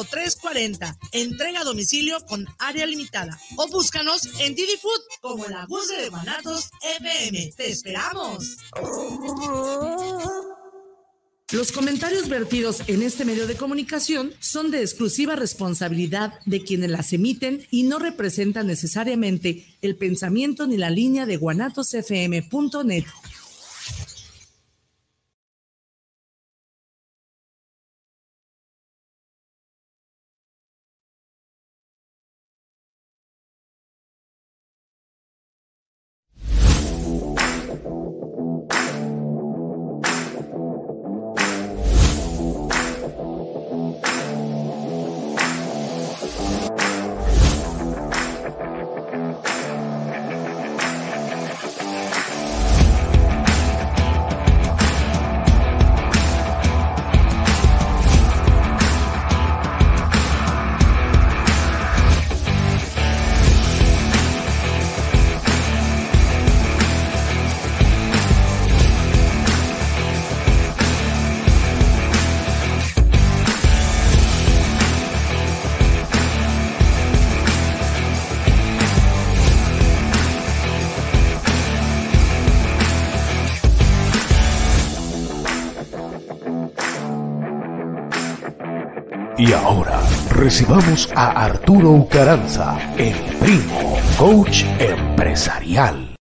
340. Entrega a domicilio con área limitada. O búscanos en Didi Food como la voz de Guanatos FM. ¡Te esperamos! Los comentarios vertidos en este medio de comunicación son de exclusiva responsabilidad de quienes las emiten y no representan necesariamente el pensamiento ni la línea de guanatosfm.net. Y ahora recibamos a Arturo Ucaranza, el primo, coach empresarial.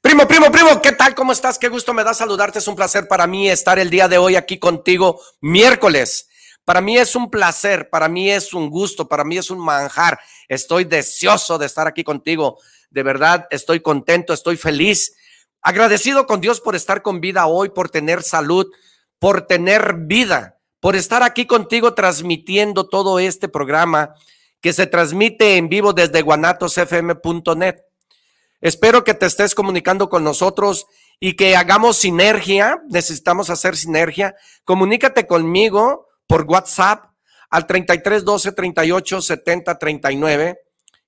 Primo, primo, primo, ¿qué tal? ¿Cómo estás? Qué gusto me da saludarte. Es un placer para mí estar el día de hoy aquí contigo, miércoles. Para mí es un placer, para mí es un gusto, para mí es un manjar. Estoy deseoso de estar aquí contigo. De verdad, estoy contento, estoy feliz. Agradecido con Dios por estar con vida hoy, por tener salud, por tener vida, por estar aquí contigo transmitiendo todo este programa que se transmite en vivo desde guanatosfm.net. Espero que te estés comunicando con nosotros y que hagamos sinergia. Necesitamos hacer sinergia. Comunícate conmigo por WhatsApp al 33 12 38 70 39.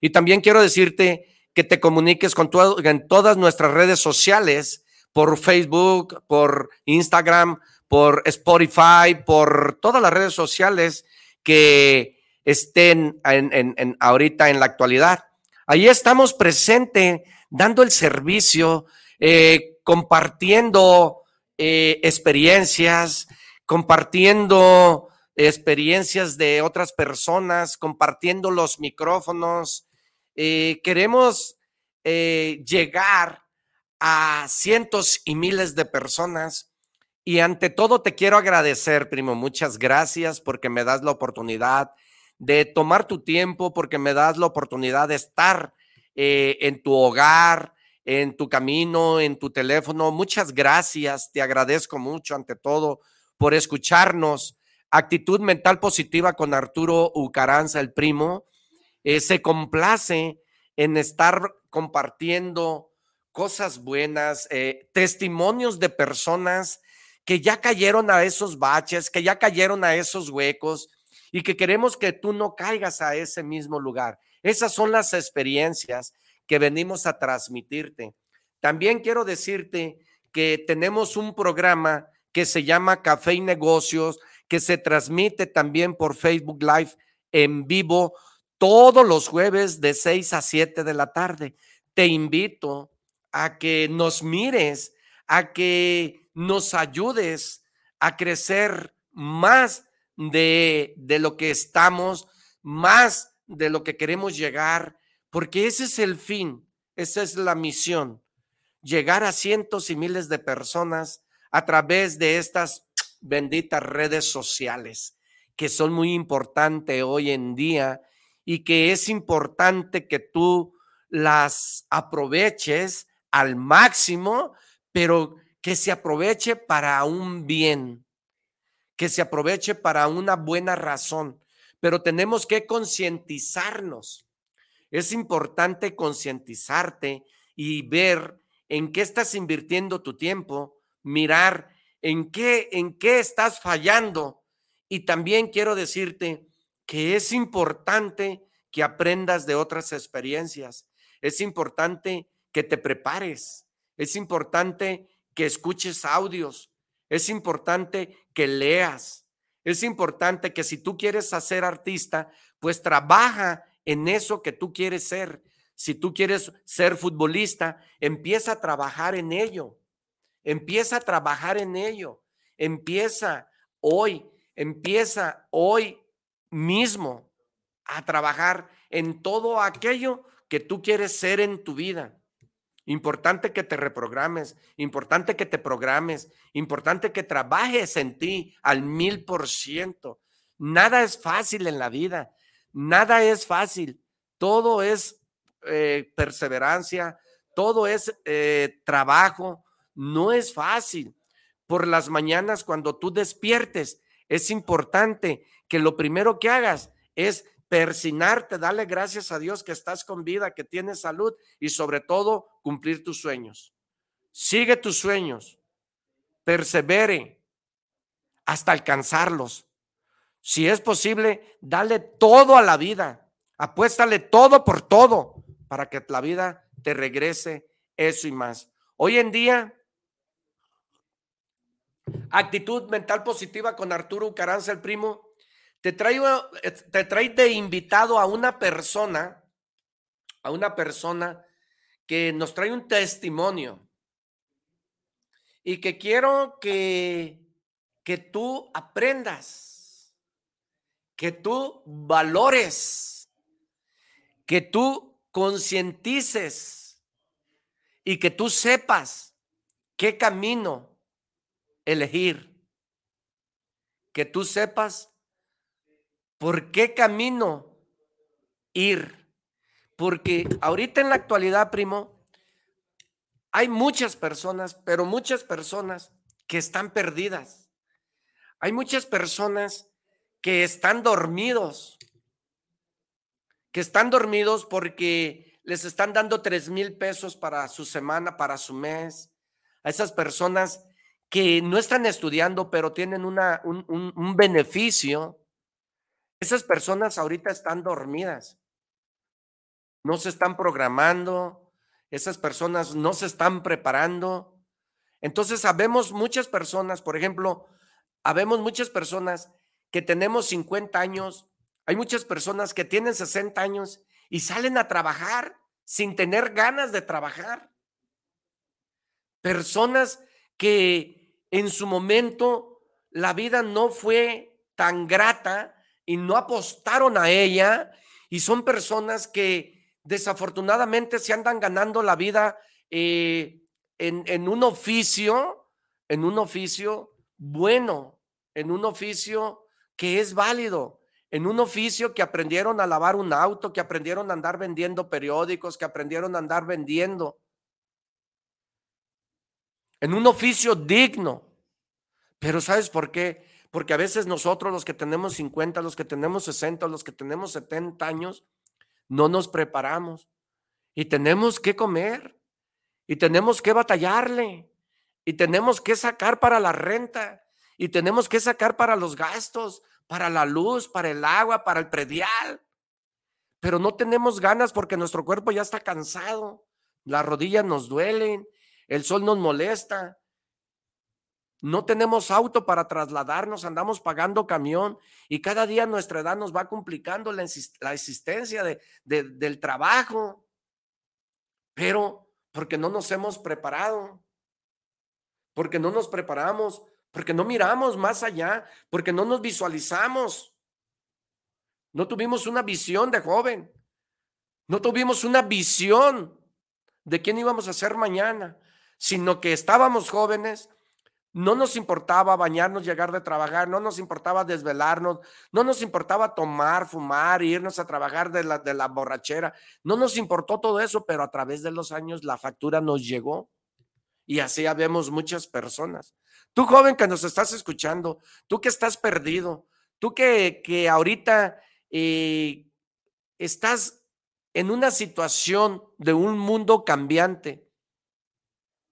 Y también quiero decirte que te comuniques con en todas nuestras redes sociales, por Facebook, por Instagram, por Spotify, por todas las redes sociales que estén ahorita en la actualidad. Ahí estamos presentes, dando el servicio, eh, compartiendo eh, experiencias, compartiendo experiencias de otras personas, compartiendo los micrófonos. Eh, queremos llegar a cientos y miles de personas y ante todo te quiero agradecer, primo. Muchas gracias porque me das la oportunidad de tomar tu tiempo, porque me das la oportunidad de estar eh, en tu hogar, en tu camino, en tu teléfono. Muchas gracias. Te agradezco mucho ante todo por escucharnos. Actitud mental positiva con Arturo Ucaranza, el primo. Eh, se complace en estar compartiendo cosas buenas, eh, testimonios de personas que ya cayeron a esos baches, que ya cayeron a esos huecos y que queremos que tú no caigas a ese mismo lugar. Esas son las experiencias que venimos a transmitirte. También quiero decirte que tenemos un programa que se llama Café y Negocios, que se transmite también por Facebook Live en vivo todos los jueves de 6 a 7 de la tarde. Te invito a que nos mires, a que nos ayudes a crecer más de, de lo que estamos, más de lo que queremos llegar, porque ese es el fin, esa es la misión, llegar a cientos y miles de personas a través de estas benditas redes sociales que son muy importantes hoy en día y que es importante que tú las aproveches al máximo, pero que se aproveche para un bien, que se aproveche para una buena razón, pero tenemos que concientizarnos. Es importante concientizarte y ver en qué estás invirtiendo tu tiempo, mirar en qué en qué estás fallando y también quiero decirte que es importante que aprendas de otras experiencias. Es importante que te prepares. Es importante que escuches audios, es importante que leas, Es importante que si tú quieres ser artista, pues trabaja en eso que tú quieres ser. Si tú quieres ser futbolista, empieza a trabajar en ello. Empieza a trabajar en ello. Empieza hoy, empieza hoy mismo a trabajar en todo aquello que tú quieres ser en tu vida. Importante que te reprogrames, importante que te programes, importante que trabajes en ti al mil por ciento. Nada es fácil en la vida, nada es fácil. Todo es eh, perseverancia, todo es eh, trabajo, no es fácil. Por las mañanas cuando tú despiertes, es importante que lo primero que hagas es persinarte, darle gracias a Dios que estás con vida, que tienes salud y sobre todo cumplir tus sueños. Sigue tus sueños, persevere hasta alcanzarlos. Si es posible, dale todo a la vida, apuéstale todo por todo para que la vida te regrese eso y más. Hoy en día, actitud mental positiva con Arturo Caranza, el primo, te traigo, eh, te trae de invitado a una persona, a una persona que nos trae un testimonio. Y que quiero que, que tú aprendas, que tú valores, que tú concientices y que tú sepas qué camino elegir, que tú sepas ¿Por qué camino ir? Porque ahorita en la actualidad, primo, hay muchas personas, pero muchas personas que están perdidas. Hay muchas personas que están dormidos, que están dormidos porque les están dando tres mil pesos para su semana, para su mes. A esas personas que no están estudiando, pero tienen una, un, un beneficio esas personas ahorita están dormidas, no se están programando, esas personas no se están preparando. Entonces, sabemos muchas personas, por ejemplo, habemos muchas personas que tenemos 50 años, hay muchas personas que tienen 60 años y salen a trabajar sin tener ganas de trabajar. Personas que en su momento la vida no fue tan grata y no apostaron a ella y son personas que desafortunadamente se andan ganando la vida eh, en, en un oficio, en un oficio bueno, en un oficio que es válido, en un oficio que aprendieron a lavar un auto, que aprendieron a andar vendiendo periódicos, que aprendieron a andar vendiendo, en un oficio digno. Pero ¿sabes por qué? Porque a veces nosotros, los que tenemos 50, los que tenemos 60, los que tenemos 70 años, no nos preparamos y tenemos que comer y tenemos que batallarle y tenemos que sacar para la renta y tenemos que sacar para los gastos, para la luz, para el agua, para el predial. Pero no tenemos ganas porque nuestro cuerpo ya está cansado, las rodillas nos duelen, el sol nos molesta, no tenemos auto para trasladarnos, andamos pagando camión y cada día nuestra edad nos va complicando la, existencia de, del trabajo. Pero porque no nos hemos preparado, porque no nos preparamos, porque no miramos más allá, porque no nos visualizamos. No tuvimos una visión de joven, no tuvimos una visión de quién íbamos a ser mañana, sino que estábamos jóvenes no nos importaba bañarnos, llegar de trabajar, no nos importaba desvelarnos, no nos importaba tomar, fumar, irnos a trabajar de la, de la borrachera. No nos importó todo eso, pero a través de los años la factura nos llegó. Y así habemos muchas personas. Tú joven que nos estás escuchando, tú que estás perdido, tú que, que ahorita eh, estás en una situación de un mundo cambiante,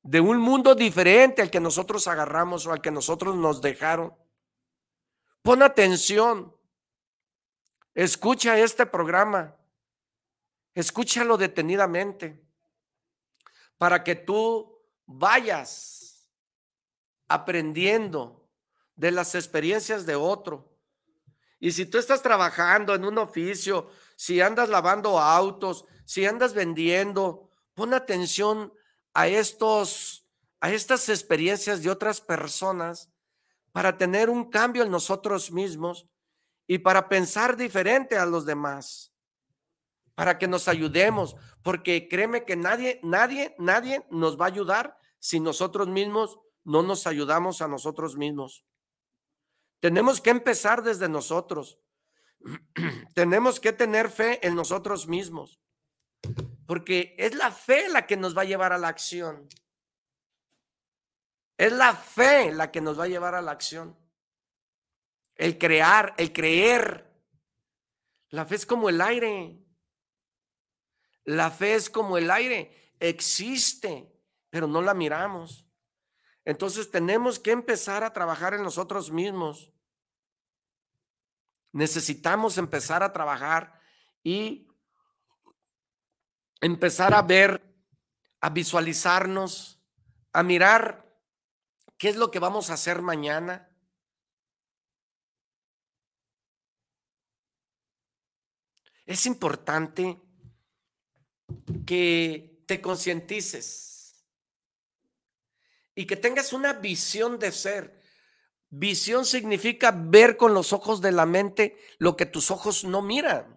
de un mundo diferente al que nosotros agarramos o al que nosotros nos dejaron. Pon atención. Escucha este programa. Escúchalo detenidamente para que tú vayas aprendiendo de las experiencias de otro. Y si tú estás trabajando en un oficio, si andas lavando autos, si andas vendiendo, pon atención a estos a estas experiencias de otras personas para tener un cambio en nosotros mismos y para pensar diferente a los demás, para que nos ayudemos, porque créeme que nadie, nadie, nadie nos va a ayudar si nosotros mismos no nos ayudamos a nosotros mismos. Tenemos que empezar desde nosotros. Tenemos que tener fe en nosotros mismos, porque es la fe la que nos va a llevar a la acción. Es la fe la que nos va a llevar a la acción. El crear, el creer. La fe es como el aire. La fe es como el aire. Existe, pero no la miramos. Entonces tenemos que empezar a trabajar en nosotros mismos. Necesitamos empezar a trabajar y empezar a ver, a visualizarnos, a mirar ¿Qué es lo que vamos a hacer mañana? Es importante que te concientices y que tengas una visión de ser. Visión significa ver con los ojos de la mente lo que tus ojos no miran.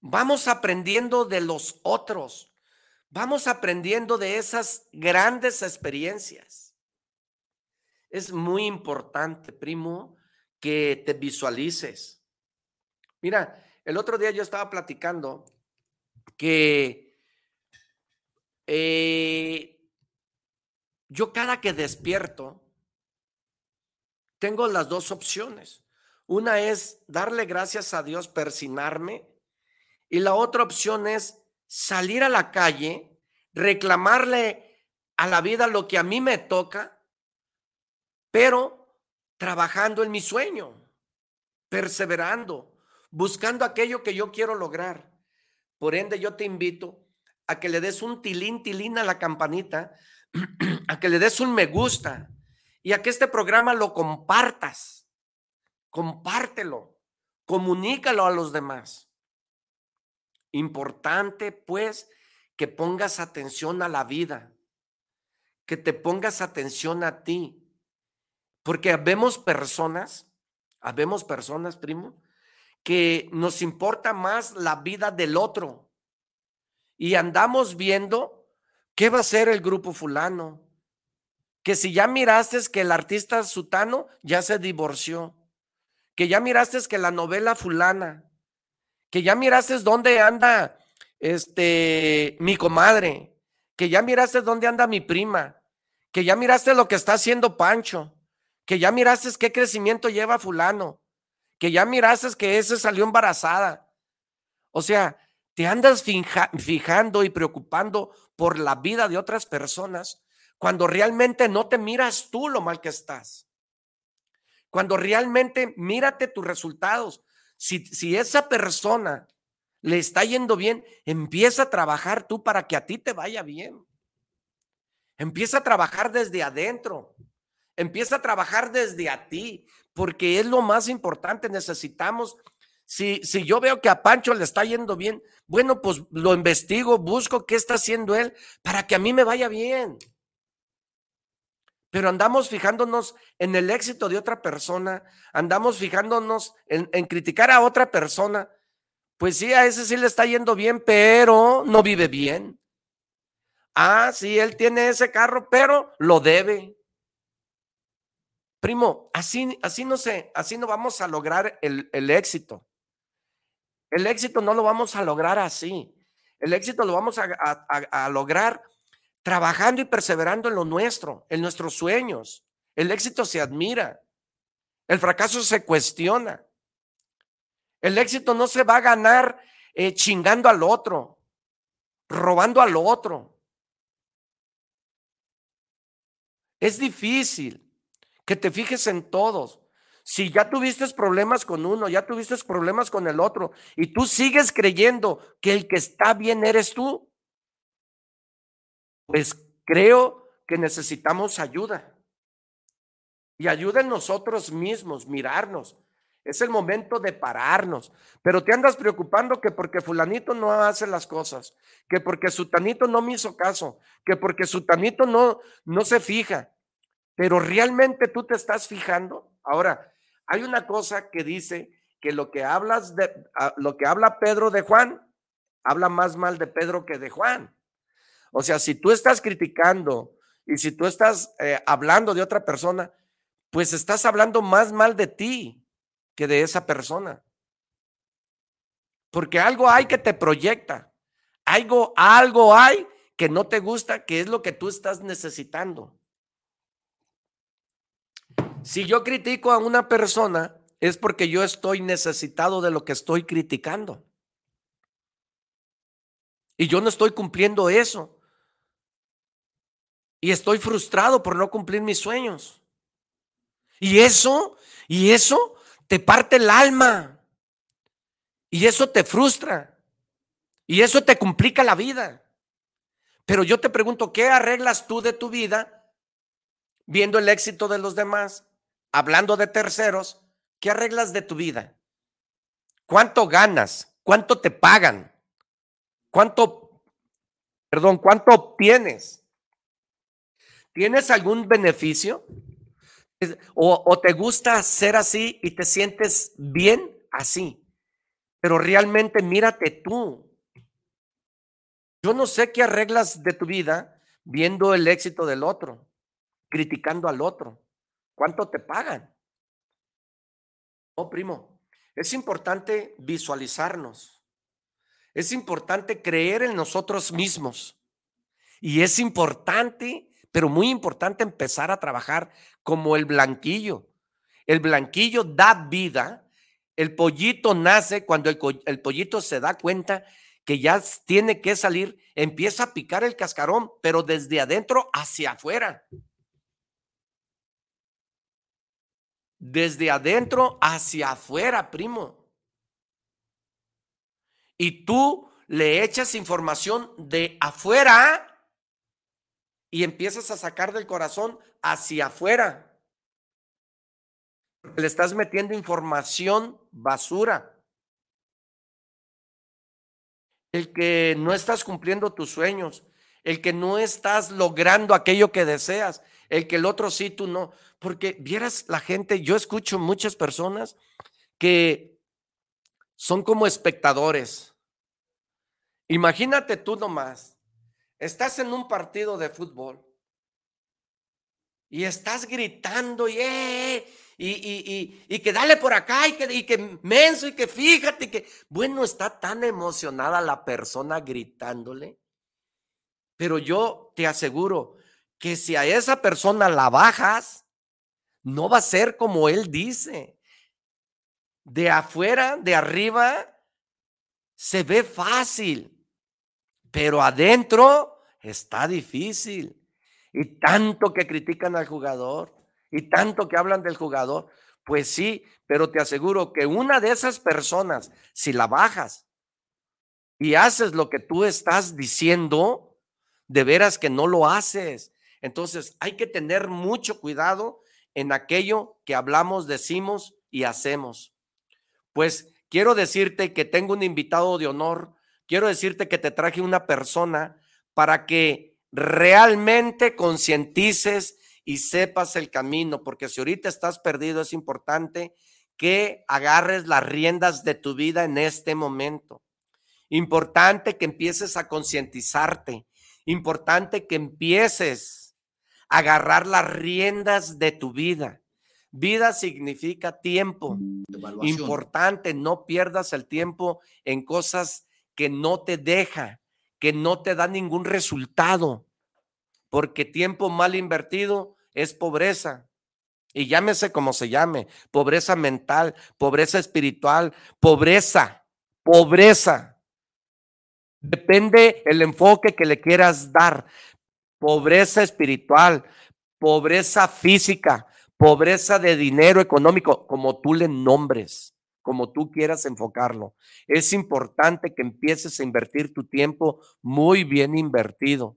Vamos aprendiendo de los otros. Vamos aprendiendo de esas grandes experiencias. Es muy importante, primo, que te visualices. Mira, el otro día yo estaba platicando que eh, yo cada que despierto tengo las dos opciones. Una es darle gracias a Dios, persinarme, y la otra opción es salir a la calle, reclamarle a la vida lo que a mí me toca, pero trabajando en mi sueño, perseverando, buscando aquello que yo quiero lograr. Por ende, yo te invito a que le des un tilín, tilín a la campanita, a que le des un me gusta y a que este programa lo compartas. Compártelo, comunícalo a los demás. Importante, pues, que pongas atención a la vida, que te pongas atención a ti, porque habemos personas, habemos personas, primo, que nos importa más la vida del otro y andamos viendo qué va a ser el grupo fulano, que si ya miraste que el artista sutano ya se divorció, que ya miraste que la novela fulana, que ya miraste dónde anda este mi comadre, que ya miraste dónde anda mi prima, que ya miraste lo que está haciendo Pancho, que ya miraste qué crecimiento lleva fulano, que ya miraste que ese salió embarazada. O sea, te andas fijando y preocupando por la vida de otras personas cuando realmente no te miras tú lo mal que estás. Cuando realmente mírate tus resultados, si, esa persona le está yendo bien, empieza a trabajar tú para que a ti te vaya bien. Empieza a trabajar desde adentro. Empieza a trabajar desde a ti, porque es lo más importante. Necesitamos, si, si yo veo que a Pancho le está yendo bien, bueno, pues lo investigo, busco qué está haciendo él para que a mí me vaya bien pero andamos fijándonos en el éxito de otra persona, andamos fijándonos en, criticar a otra persona. Pues sí, a ese sí le está yendo bien, pero no vive bien. Ah, sí, él tiene ese carro, pero lo debe. Primo, así, así no sé, así no vamos a lograr el, éxito. El éxito no lo vamos a lograr así. El éxito lo vamos a lograr trabajando y perseverando en lo nuestro, en nuestros sueños. El éxito se admira, el fracaso se cuestiona. El éxito no se va a ganar eh, chingando al otro, robando al otro. Es difícil que te fijes en todos. Si ya tuviste problemas con uno, ya tuviste problemas con el otro, y tú sigues creyendo que el que está bien eres tú, pues creo que necesitamos ayuda. y ayuden nosotros mismos, mirarnos. Es el momento de pararnos. Pero te andas preocupando que porque fulanito no hace las cosas, que porque sutanito no me hizo caso, que porque sutanito no, no se fija. Pero realmente tú te estás fijando. Ahora, hay una cosa que dice que lo que hablas de lo que habla Pedro de Juan, habla más mal de Pedro que de Juan. O sea, si tú estás criticando y si tú estás eh, hablando de otra persona, pues estás hablando más mal de ti que de esa persona. Porque algo hay que te proyecta. Algo, algo hay que no te gusta, que es lo que tú estás necesitando. Si yo critico a una persona, es porque yo estoy necesitado de lo que estoy criticando. Y yo no estoy cumpliendo eso. Y estoy frustrado por no cumplir mis sueños. Y eso, y eso te parte el alma. Y eso te frustra. Y eso te complica la vida. Pero yo te pregunto, ¿qué arreglas tú de tu vida viendo el éxito de los demás, hablando de terceros? ¿Qué arreglas de tu vida? ¿Cuánto ganas? ¿Cuánto te pagan? ¿Cuánto, perdón, cuánto obtienes? ¿Tienes algún beneficio? O, te gusta ser así y te sientes bien así, pero realmente mírate tú. Yo no sé qué arreglas de tu vida viendo el éxito del otro, criticando al otro. ¿Cuánto te pagan? Oh, primo, es importante visualizarnos. Es importante creer en nosotros mismos. Y es importante, pero muy importante empezar a trabajar como el blanquillo. El blanquillo da vida. El pollito nace cuando el, el pollito se da cuenta que ya tiene que salir, empieza a picar el cascarón, pero desde adentro hacia afuera. Desde adentro hacia afuera, primo. Y tú le echas información de afuera y empiezas a sacar del corazón hacia afuera. Le estás metiendo información basura. El que no estás cumpliendo tus sueños, el que no estás logrando aquello que deseas, el que el otro sí, tú no. Porque vieras la gente, yo escucho muchas personas que son como espectadores. Imagínate tú nomás, estás en un partido de fútbol y estás gritando y, eh, y, y, y, que dale por acá y que, y que menso y que fíjate que, bueno, está tan emocionada la persona gritándole. Pero yo te aseguro que si a esa persona la bajas, no va a ser como él dice. De afuera, de arriba, se ve fácil, pero adentro está difícil. Y tanto que critican al jugador, y tanto que hablan del jugador, pues sí, pero te aseguro que una de esas personas, si la bajas y haces lo que tú estás diciendo, de veras que no lo haces. Entonces hay que tener mucho cuidado en aquello que hablamos, decimos y hacemos. Pues quiero decirte que tengo un invitado de honor, quiero decirte que te traje una persona para que realmente concientices y sepas el camino, porque si ahorita estás perdido, es importante que agarres las riendas de tu vida en este momento. Importante que empieces a concientizarte. Importante que empieces a agarrar las riendas de tu vida. Vida significa tiempo. Importante, no pierdas el tiempo en cosas que no te deja, que no te da ningún resultado, porque tiempo mal invertido es pobreza. Y llámese como se llame, pobreza mental, pobreza espiritual, pobreza, pobreza. Depende el enfoque que le quieras dar. Pobreza espiritual, pobreza física, pobreza de dinero económico, como tú le nombres como tú quieras enfocarlo. Es importante que empieces a invertir tu tiempo muy bien invertido.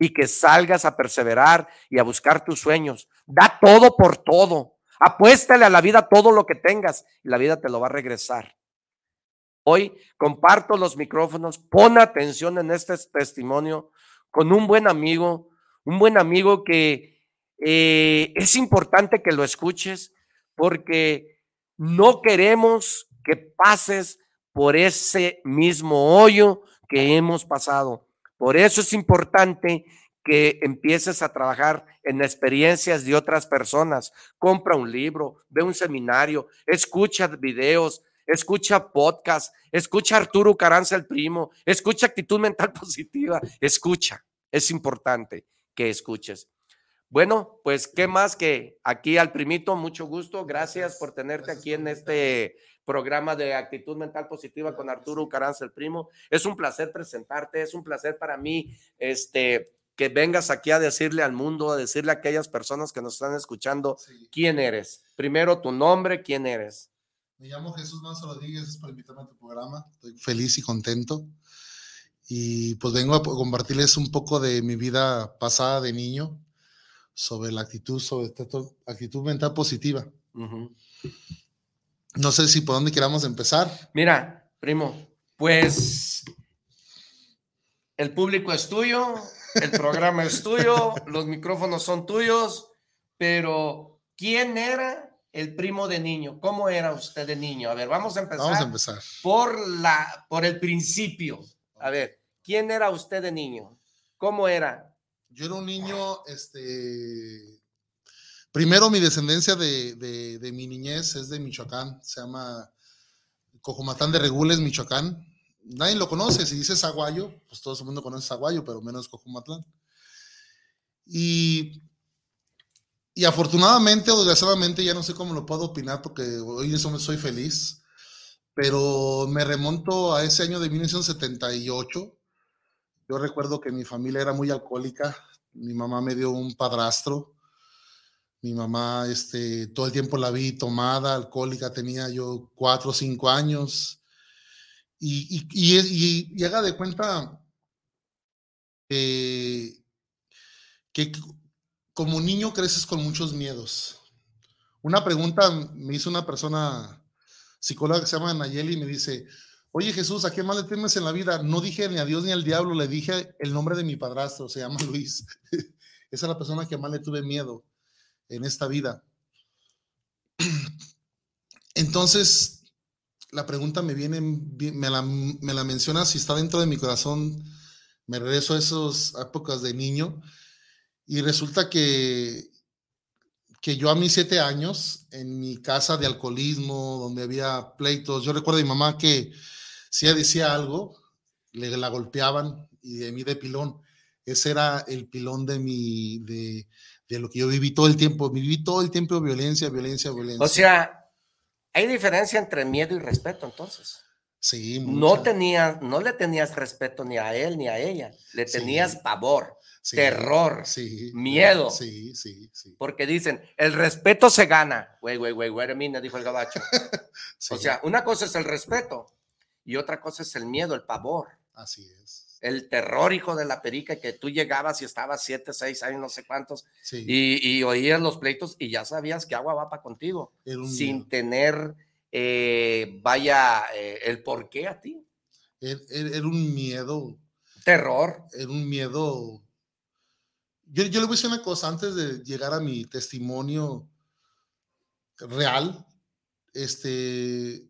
y que salgas a perseverar y a buscar tus sueños. Da todo por todo. Apuéstale a la vida todo lo que tengas y la vida te lo va a regresar. Hoy comparto los micrófonos, pon atención en este testimonio con un buen amigo, un buen amigo que eh, es importante que lo escuches porque no queremos que pases por ese mismo hoyo que hemos pasado. Por eso es importante que empieces a trabajar en experiencias de otras personas. Compra un libro, ve un seminario, escucha videos, escucha podcast, escucha Arturo Caranza el primo, escucha actitud mental positiva, escucha. Es importante que escuches. Bueno, pues qué más que aquí al primito, mucho gusto. Gracias por tenerte aquí en este programa de actitud mental positiva con Arturo Caranza el primo. Es un placer presentarte, es un placer para mí este que vengas aquí a decirle al mundo, a decirle a aquellas personas que nos están escuchando quién eres. Primero tu nombre, quién eres. Me llamo Jesús Manso Rodríguez, es para invitarme a tu programa. Estoy feliz y contento. Y pues vengo a compartirles un poco de mi vida pasada de niño sobre la actitud, sobre esta actitud mental positiva. No sé si por dónde queramos empezar. Mira, primo, pues el público es tuyo, el programa es tuyo, los micrófonos son tuyos, pero ¿quién era el primo de niño? ¿Cómo era usted de niño? A ver, vamos a empezar. Vamos a empezar. Por, la, por el principio. A ver, ¿quién era usted de niño? ¿Cómo era? Yo era un niño, este, primero mi descendencia de, de, mi niñez es de Michoacán, se llama Cojomatán de Regules, Michoacán. Nadie lo conoce, si dices Aguayo, pues todo el mundo conoce Aguayo, pero menos Cojumatlán. Y, y afortunadamente o desgraciadamente, ya no sé cómo lo puedo opinar porque hoy eso soy feliz, pero me remonto a ese año de 1978 yo recuerdo que mi familia era muy alcohólica. Mi mamá me dio un padrastro. Mi mamá, este, todo el tiempo la vi tomada, alcohólica, tenía yo cuatro o cinco años. Y, y, haga de cuenta que como niño creces con muchos miedos. Una pregunta me hizo una persona psicóloga que se llama Nayeli y me dice, Oye Jesús, ¿a qué más le temes en la vida? No dije ni a Dios ni al diablo, le dije el nombre de mi padrastro, se llama Luis. Esa es la persona que más le tuve miedo en esta vida. Entonces, la pregunta me viene, me la, me la menciona si está dentro de mi corazón. Me regreso a esas épocas de niño y resulta que, que yo a mis siete años, en mi casa de alcoholismo, donde había pleitos, yo recuerdo a mi mamá que si ella decía algo, le la golpeaban y de mí de pilón. Ese era el pilón de mi, de, de lo que yo viví todo el tiempo. Viví todo el tiempo violencia, violencia, violencia. O sea, hay diferencia entre miedo y respeto entonces. Sí, no tenía, no le tenías respeto ni a él ni a ella, le tenías pavor, terror, miedo. Sí, sí, sí. Porque dicen, el respeto se gana. Güey, güey, güey, güey, dijo el gabacho. o sea, una cosa es el respeto y otra cosa es el miedo, el pavor. Así es. El terror, hijo de la perica, que tú llegabas y estabas siete, seis años, no sé cuántos, y, oías los pleitos y ya sabías que agua va para contigo, sin tener, eh, vaya, eh, el por qué a ti. Era, un miedo. Terror. Era un miedo. Yo, yo le voy a decir una cosa antes de llegar a mi testimonio real. Este,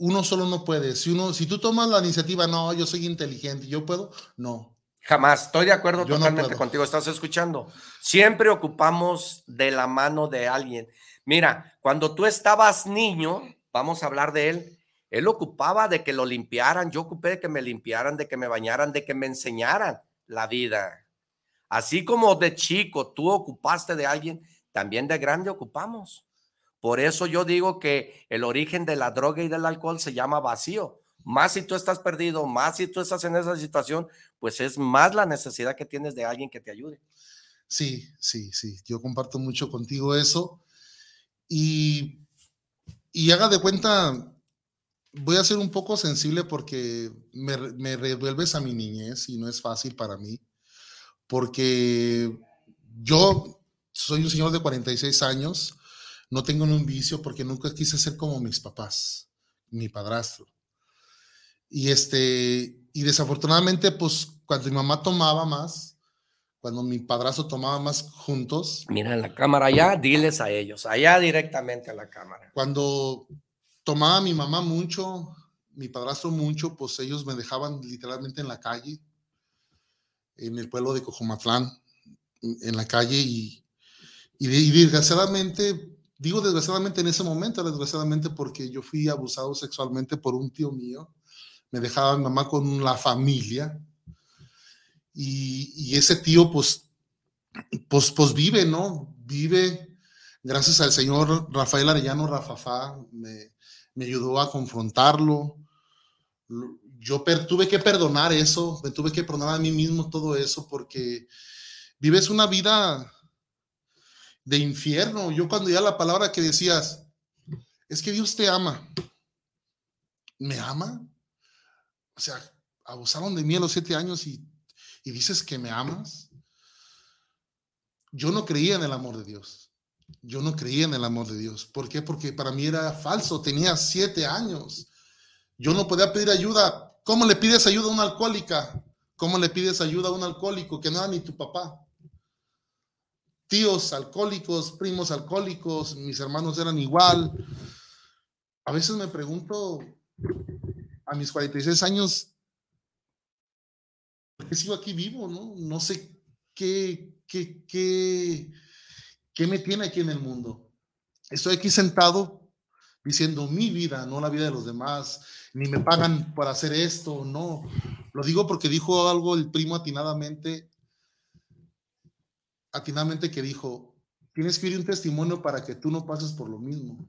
uno solo no puede. Si uno, si tú tomas la iniciativa, no, yo soy inteligente, yo puedo, no. Jamás, estoy de acuerdo totalmente contigo, estás escuchando. Siempre ocupamos de la mano de alguien. Mira, cuando tú estabas niño, vamos a hablar de él, él ocupaba de que lo limpiaran, yo ocupé de que me limpiaran, de que me bañaran, de que me enseñaran la vida. Así como de chico tú ocupaste de alguien, también de grande ocupamos. Por eso yo digo que el origen de la droga y del alcohol se llama vacío. Más si tú estás perdido, más si tú estás en esa situación, pues es más la necesidad que tienes de alguien que te ayude. Sí, sí, sí. Yo comparto mucho contigo eso. Y, y haga de cuenta, voy a ser un poco sensible porque me, me revuelves a mi niñez y no es fácil para mí. porque yo soy un señor de 46 años, no tengo un vicio porque nunca quise ser como mis papás, mi padrastro. Y este, y desafortunadamente, pues cuando mi mamá tomaba más, cuando mi padrastro tomaba más juntos. Mira en la cámara allá, diles a ellos, allá directamente a la cámara. Cuando tomaba mi mamá mucho, mi padrastro mucho, pues ellos me dejaban literalmente en la calle, en el pueblo de Cojumatlán, en la calle y, y, desgraciadamente, digo desgraciadamente en ese momento, desgraciadamente porque yo fui abusado sexualmente por un tío mío, me dejaba mi mamá con la familia y, ese tío pues, pues, pues vive, ¿no? Vive, gracias al señor Rafael Arellano Rafafá, me, me ayudó a confrontarlo. Yo tuve que perdonar eso, me tuve que perdonar a mí mismo todo eso porque vives una vida de infierno. Yo cuando ya la palabra que decías, es que Dios te ama. ¿Me ama? O sea, abusaron de mí a los siete años y y dices que me amas, yo no creía en el amor de Dios. Yo no creía en el amor de Dios. ¿Por qué? Porque para mí era falso. Tenía siete años. Yo no podía pedir ayuda. ¿Cómo le pides ayuda a una alcohólica? ¿Cómo le pides ayuda a un alcohólico que no era ni tu papá? Tíos alcohólicos, primos alcohólicos, mis hermanos eran igual. A veces me pregunto, a mis 46 años, qué sigo aquí vivo? No, no sé qué, qué, qué, qué me tiene aquí en el mundo. Estoy aquí sentado diciendo mi vida, no la vida de los demás, ni me pagan por hacer esto, no. Lo digo porque dijo algo el primo atinadamente, atinadamente que dijo, tienes que ir un testimonio para que tú no pases por lo mismo.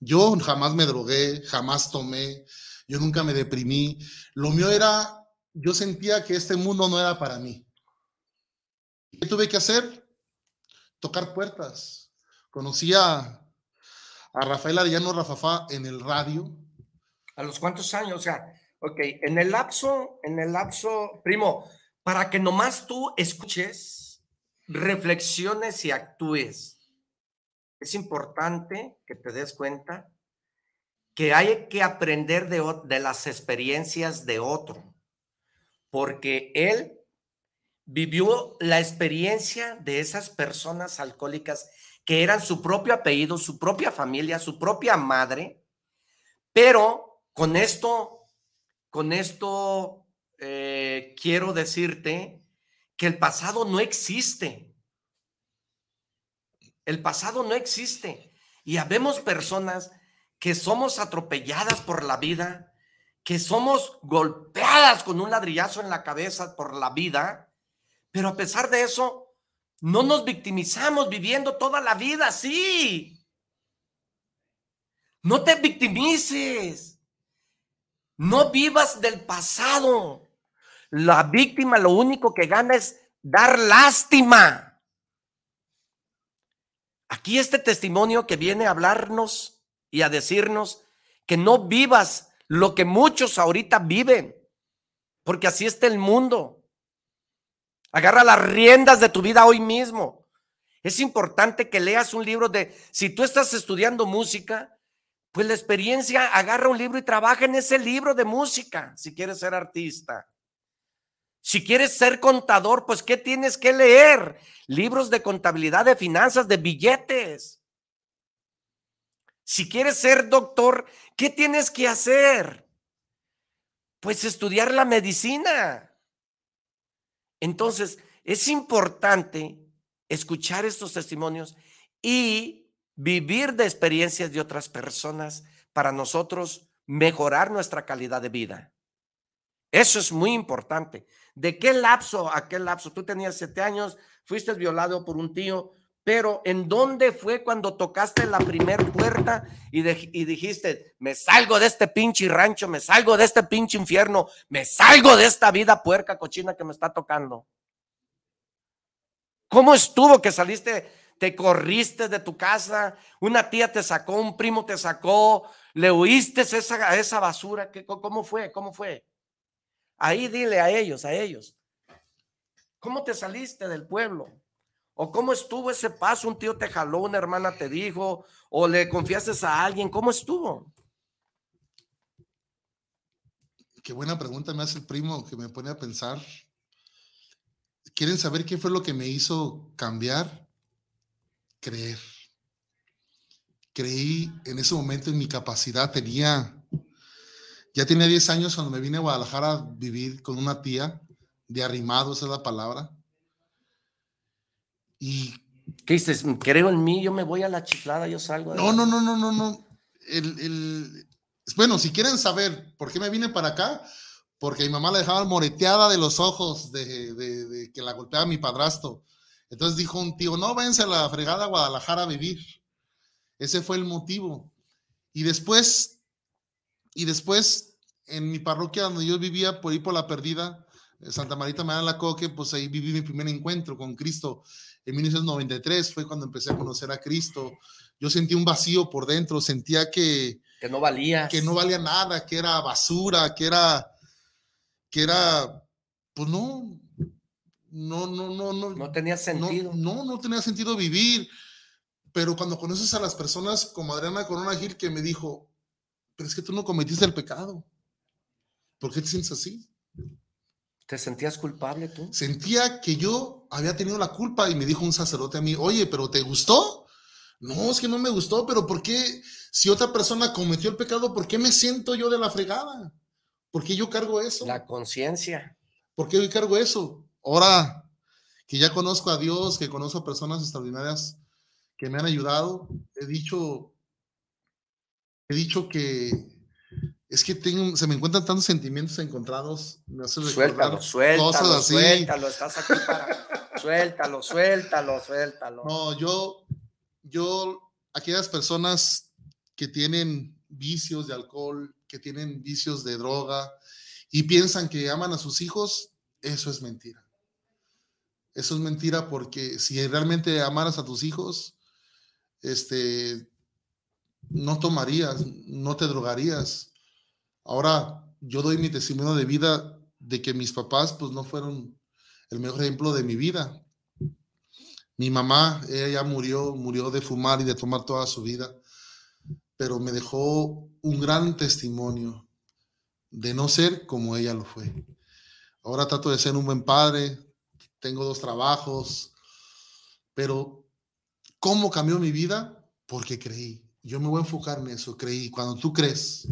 Yo jamás me drogué, jamás tomé, yo nunca me deprimí. Lo mío era yo sentía que este mundo no era para mí. ¿Qué tuve que hacer? Tocar puertas. Conocí a, a Rafael Arellano Rafafá en el radio. ¿A los cuántos años? O sea, ok, en el lapso, en el lapso, primo, para que nomás tú escuches, reflexiones y actúes, es importante que te des cuenta que hay que aprender de, de las experiencias de otro porque él vivió la experiencia de esas personas alcohólicas que eran su propio apellido, su propia familia, su propia madre, pero con esto, con esto eh, quiero decirte que el pasado no existe. El pasado no existe. Y habemos personas que somos atropelladas por la vida, que somos golpeadas con un ladrillazo en la cabeza por la vida, pero a pesar de eso, no nos victimizamos viviendo toda la vida así. No te victimices. No vivas del pasado. La víctima lo único que gana es dar lástima. Aquí este testimonio que viene a hablarnos y a decirnos que no vivas lo que muchos ahorita viven, porque así está el mundo. Agarra las riendas de tu vida hoy mismo. Es importante que leas un libro de, si tú estás estudiando música, pues la experiencia, agarra un libro y trabaja en ese libro de música, si quieres ser artista. Si quieres ser contador, pues ¿qué tienes que leer? Libros de contabilidad, de finanzas, de billetes. Si quieres ser doctor, ¿qué tienes que hacer? Pues estudiar la medicina. Entonces, es importante escuchar estos testimonios y vivir de experiencias de otras personas para nosotros mejorar nuestra calidad de vida. Eso es muy importante. ¿De qué lapso a qué lapso? Tú tenías siete años, fuiste violado por un tío, pero ¿en dónde fue cuando tocaste la primer puerta y, dijiste, me salgo de este pinche rancho, me salgo de este pinche infierno, me salgo de esta vida puerca cochina que me está tocando? ¿Cómo estuvo que saliste, te corriste de tu casa, una tía te sacó, un primo te sacó, le huiste esa, esa basura? ¿Cómo fue? ¿Cómo fue? Ahí dile a ellos, a ellos. ¿Cómo te saliste del pueblo? ¿O cómo estuvo ese paso? ¿Un tío te jaló, una hermana te dijo? ¿O le confiaste a alguien? ¿Cómo estuvo? Qué buena pregunta me hace el primo que me pone a pensar. ¿Quieren saber qué fue lo que me hizo cambiar? Creer. Creí en ese momento en mi capacidad. Tenía, ya tenía 10 años cuando me vine a Guadalajara a vivir con una tía de arrimado, esa es la palabra. Y. ¿Qué dices? Creo en mí, yo me voy a la chiflada, yo salgo. No, no, no, no, no, no. El, el, bueno, si quieren saber por qué me vine para acá, porque mi mamá la dejaba moreteada de los ojos de, de, que la golpeaba mi padrastro. Entonces dijo un tío, no, váyanse a la fregada a Guadalajara a vivir. Ese fue el motivo. Y después, y después, en mi parroquia donde yo vivía, por ahí por la perdida, eh, Santa Marita me da la coque, pues ahí viví mi primer encuentro con Cristo. En 1993 fue cuando empecé a conocer a Cristo. Yo sentí un vacío por dentro, sentía que... Que no valía. Que no valía nada, que era basura, que era... Que era... Pues no, no, no, no, no. No tenía sentido. No, no, no tenía sentido vivir. Pero cuando conoces a las personas como Adriana Corona Gil que me dijo, pero es que tú no cometiste el pecado. ¿Por qué te sientes así? ¿Te sentías culpable tú? Sentía que yo había tenido la culpa y me dijo un sacerdote a mí, oye, pero ¿te gustó? No, es que no me gustó, pero ¿por qué si otra persona cometió el pecado, por qué me siento yo de la fregada? ¿Por qué yo cargo eso? La conciencia. ¿Por qué yo cargo eso? Ahora que ya conozco a Dios, que conozco a personas extraordinarias, que me han ayudado. He dicho, he dicho que es que tengo, se me encuentran tantos sentimientos encontrados. Me hace suéltalo, suéltalo, suéltalo, estás aquí para. suéltalo, suéltalo, suéltalo. No, yo, yo, aquellas personas que tienen vicios de alcohol, que tienen vicios de droga y piensan que aman a sus hijos, eso es mentira. Eso es mentira porque si realmente amaras a tus hijos, este, no tomarías, no te drogarías. Ahora, yo doy mi testimonio de vida de que mis papás, pues, no fueron el mejor ejemplo de mi vida. Mi mamá, ella murió, murió de fumar y de tomar toda su vida, pero me dejó un gran testimonio de no ser como ella lo fue. Ahora trato de ser un buen padre, tengo dos trabajos, pero ¿Cómo cambió mi vida? Porque creí. Yo me voy a enfocar en eso, creí. Cuando tú crees.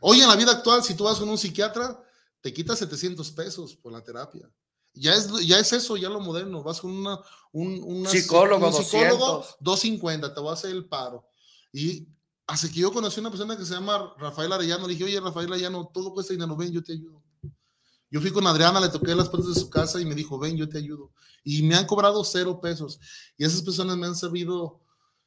Hoy en la vida actual, si tú vas con un psiquiatra, te quitas 700 pesos por la terapia. Ya es, ya es eso, ya lo moderno. Vas con una, un, psicólogo, un psicólogo 250, te va a hacer el paro. Y hace que yo conocí a una persona que se llama Rafael Arellano. Le dije, oye, Rafael Arellano, todo cuesta dinero, ven, yo te ayudo. Yo fui con Adriana, le toqué las puertas de su casa y me dijo, ven, yo te ayudo. Y me han cobrado cero pesos. Y esas personas me han sabido,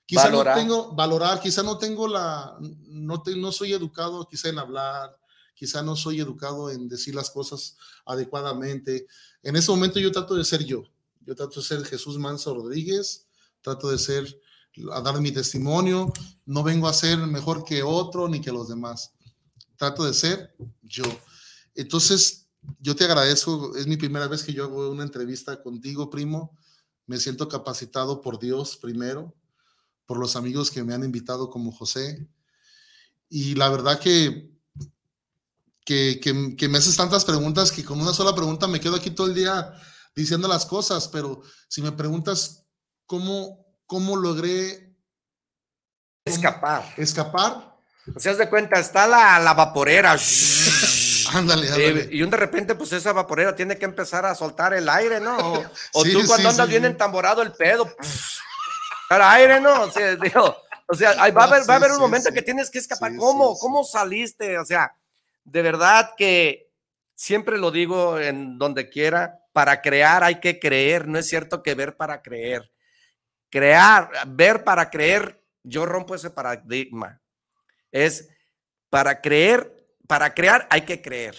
quizá no tengo, valorar, quizá no tengo la, no, no soy educado quizá en hablar, quizá no soy educado en decir las cosas adecuadamente. En ese momento yo trato de ser yo. Yo trato de ser Jesús Manso Rodríguez, trato de ser, a dar mi testimonio. No vengo a ser mejor que otro ni que los demás. Trato de ser yo. Entonces, yo te agradezco, es mi primera vez que yo hago una entrevista contigo, primo. Me siento capacitado por Dios primero, por los amigos que me han invitado como José. Y la verdad que, que, que, me haces tantas preguntas que con una sola pregunta me quedo aquí todo el día diciendo las cosas, pero si me preguntas cómo, cómo logré escapar. Escapar. O sea, de cuenta, está la, la vaporera. Ándale, ándale. y un de repente, pues esa vaporera tiene que empezar a soltar el aire, ¿no? O, tú cuando andas bien entamborado el pedo, aire, ¿no? O sea, digo, o sea va, a haber, va a haber un momento que tienes que escapar. ¿Cómo? ¿Cómo saliste? O sea, de verdad que siempre lo digo en donde quiera, para crear hay que creer, no es cierto que ver para creer. Crear, ver para creer, yo rompo ese paradigma. Es para creer para crear hay que creer.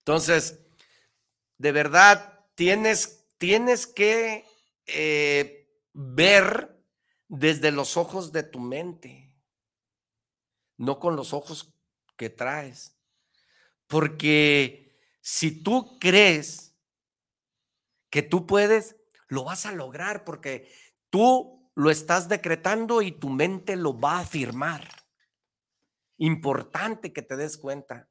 Entonces, de verdad, tienes, tienes que eh, ver desde los ojos de tu mente, no con los ojos que traes. Porque si tú crees que tú puedes, lo vas a lograr porque tú lo estás decretando y tu mente lo va a afirmar. Importante que te des cuenta.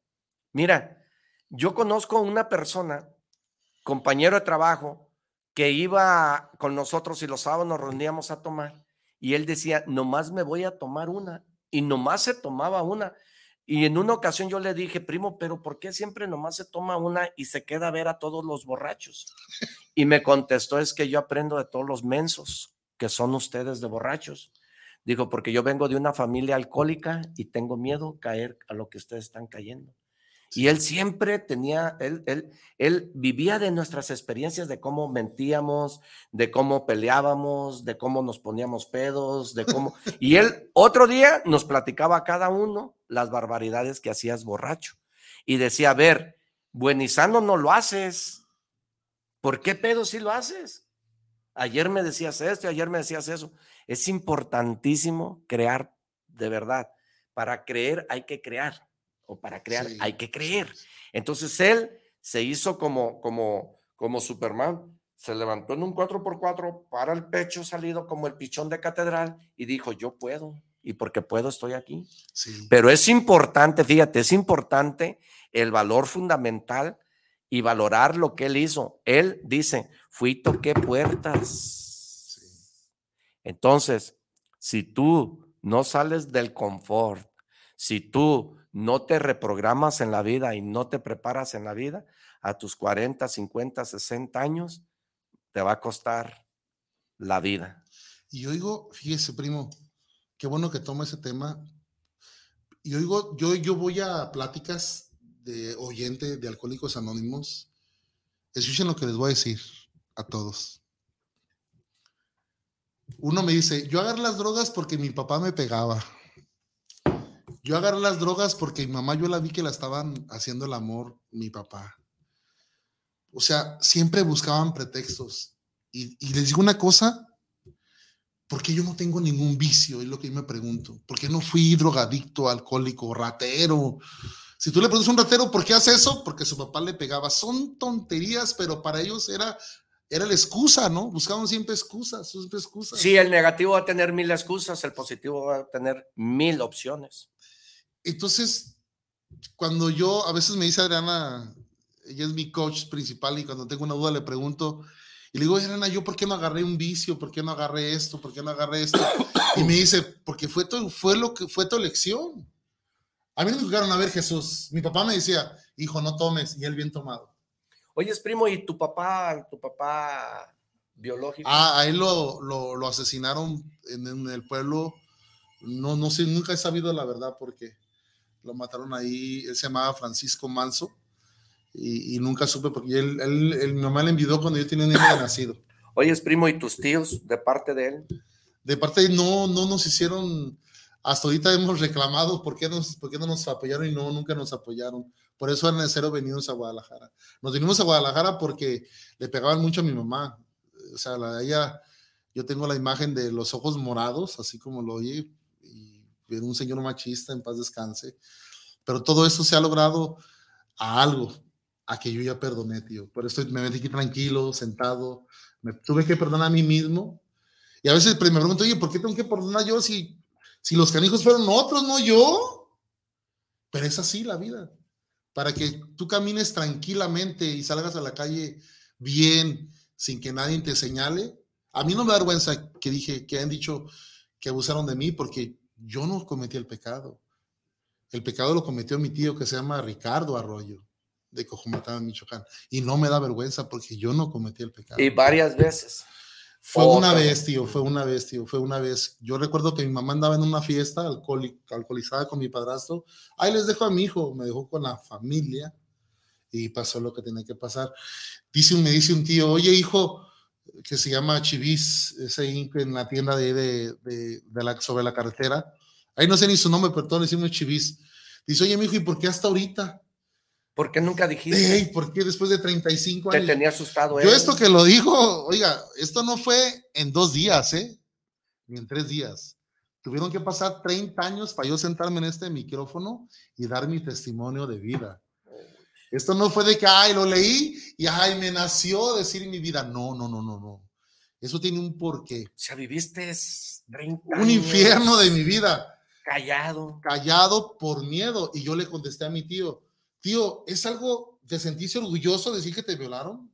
Mira, yo conozco una persona, compañero de trabajo, que iba con nosotros y los sábados nos reuníamos a tomar y él decía, nomás me voy a tomar una y nomás se tomaba una. Y en una ocasión yo le dije, primo, pero ¿por qué siempre nomás se toma una y se queda a ver a todos los borrachos? Y me contestó, es que yo aprendo de todos los mensos que son ustedes de borrachos. Dijo, porque yo vengo de una familia alcohólica y tengo miedo caer a lo que ustedes están cayendo. Y él siempre tenía, él, él, él vivía de nuestras experiencias, de cómo mentíamos, de cómo peleábamos, de cómo nos poníamos pedos, de cómo... Y él otro día nos platicaba a cada uno las barbaridades que hacías borracho. Y decía, a ver, buenizano no lo haces. ¿Por qué pedo si lo haces? Ayer me decías esto, ayer me decías eso. Es importantísimo crear de verdad. Para creer hay que crear o para crear hay que creer. Entonces él se hizo como, como, como Superman, se levantó en un 4x4 para el pecho salido como el pichón de catedral y dijo, yo puedo. Y porque puedo estoy aquí. Pero es importante, fíjate, es importante el valor fundamental y valorar lo que él hizo. Él dice, fui toqué puertas. Entonces, si tú no sales del confort, si tú no te reprogramas en la vida y no te preparas en la vida, a tus 40, 50, 60 años, te va a costar la vida. Y oigo, fíjese, primo, qué bueno que toma ese tema. Y oigo, yo, yo voy a pláticas de oyente de Alcohólicos Anónimos. Escuchen lo que les voy a decir a todos. Uno me dice, yo agarré las drogas porque mi papá me pegaba. Yo agarré las drogas porque mi mamá yo la vi que la estaban haciendo el amor, mi papá. O sea, siempre buscaban pretextos. Y, les digo una cosa, ¿por qué yo no tengo ningún vicio? Es lo que yo me pregunto. ¿Por qué no fui drogadicto, alcohólico, ratero? Si tú le preguntas a un ratero, ¿por qué hace eso? Porque su papá le pegaba. Son tonterías, pero para ellos era, era la excusa, ¿no? Buscaban siempre excusas, siempre excusas. Sí, el negativo va a tener mil excusas, el positivo va a tener mil opciones. Entonces, cuando yo, a veces me dice Adriana, ella es mi coach principal y cuando tengo una duda le pregunto, y le digo, Adriana, ¿yo por qué no agarré un vicio? ¿Por qué no agarré esto? ¿Por qué no agarré esto? Y me dice, porque fue, tu, fue lo que fue tu elección. A mí me jugaron a ver Jesús. Mi papá me decía, hijo, no tomes, y él bien tomado. Oye, primo, ¿y tu papá, tu papá biológico? Ah, a él lo, lo, asesinaron en, en, el pueblo. No, no sé, nunca he sabido la verdad porque lo mataron ahí, él se llamaba Francisco Manso y, nunca supe porque él, él, mi mamá le envidió cuando yo tenía un niño de nacido. Oye, es primo, ¿y tus tíos de parte de él? De parte de él, no, no nos hicieron, hasta ahorita hemos reclamado por qué, nos, por qué no nos apoyaron y no, nunca nos apoyaron. Por eso era necesario venirnos a Guadalajara. Nos vinimos a Guadalajara porque le pegaban mucho a mi mamá. O sea, la, ella, yo tengo la imagen de los ojos morados, así como lo oye, un señor machista, en paz descanse. Pero todo eso se ha logrado a algo, a que yo ya perdoné, tío. Por eso me metí aquí tranquilo, sentado. Me tuve que perdonar a mí mismo. Y a veces me pregunto, oye, ¿por qué tengo que perdonar yo si, si los canijos fueron otros, no yo? Pero es así la vida. Para que tú camines tranquilamente y salgas a la calle bien, sin que nadie te señale. A mí no me da vergüenza que dije, que han dicho que abusaron de mí, porque yo no cometí el pecado. El pecado lo cometió mi tío que se llama Ricardo Arroyo, de Cojumatán, Michoacán. Y no me da vergüenza porque yo no cometí el pecado. Y varias veces. Fue una vez, tío, fue una vez, tío, fue una vez. Yo recuerdo que mi mamá andaba en una fiesta alcoholizada con mi padrastro. Ahí les dejo a mi hijo, me dejó con la familia y pasó lo que tenía que pasar. Dice, me dice un tío, oye, hijo, que se llama Chivis, ese en la tienda de, de, de, la, sobre la carretera. Ahí no sé ni su nombre, pero todos decimos Chivis. Dice, oye, mijo, ¿y por qué hasta ahorita? ¿Por qué nunca dijiste? ¿Por qué después de 35 años? Te tenía asustado. Yo esto que lo digo, oiga, esto no fue en dos días, ¿eh? Ni en tres días. Tuvieron que pasar 30 años para yo sentarme en este micrófono y dar mi testimonio de vida. Esto no fue de que, ay, lo leí y ay, me nació decir mi vida. No, no, no, no, no. Eso tiene un porqué. O sea, viviste 30 Un infierno de mi vida. Callado. Callado por miedo. Y yo le contesté a mi tío, tío, ¿es algo de sentirse orgulloso decir que te violaron?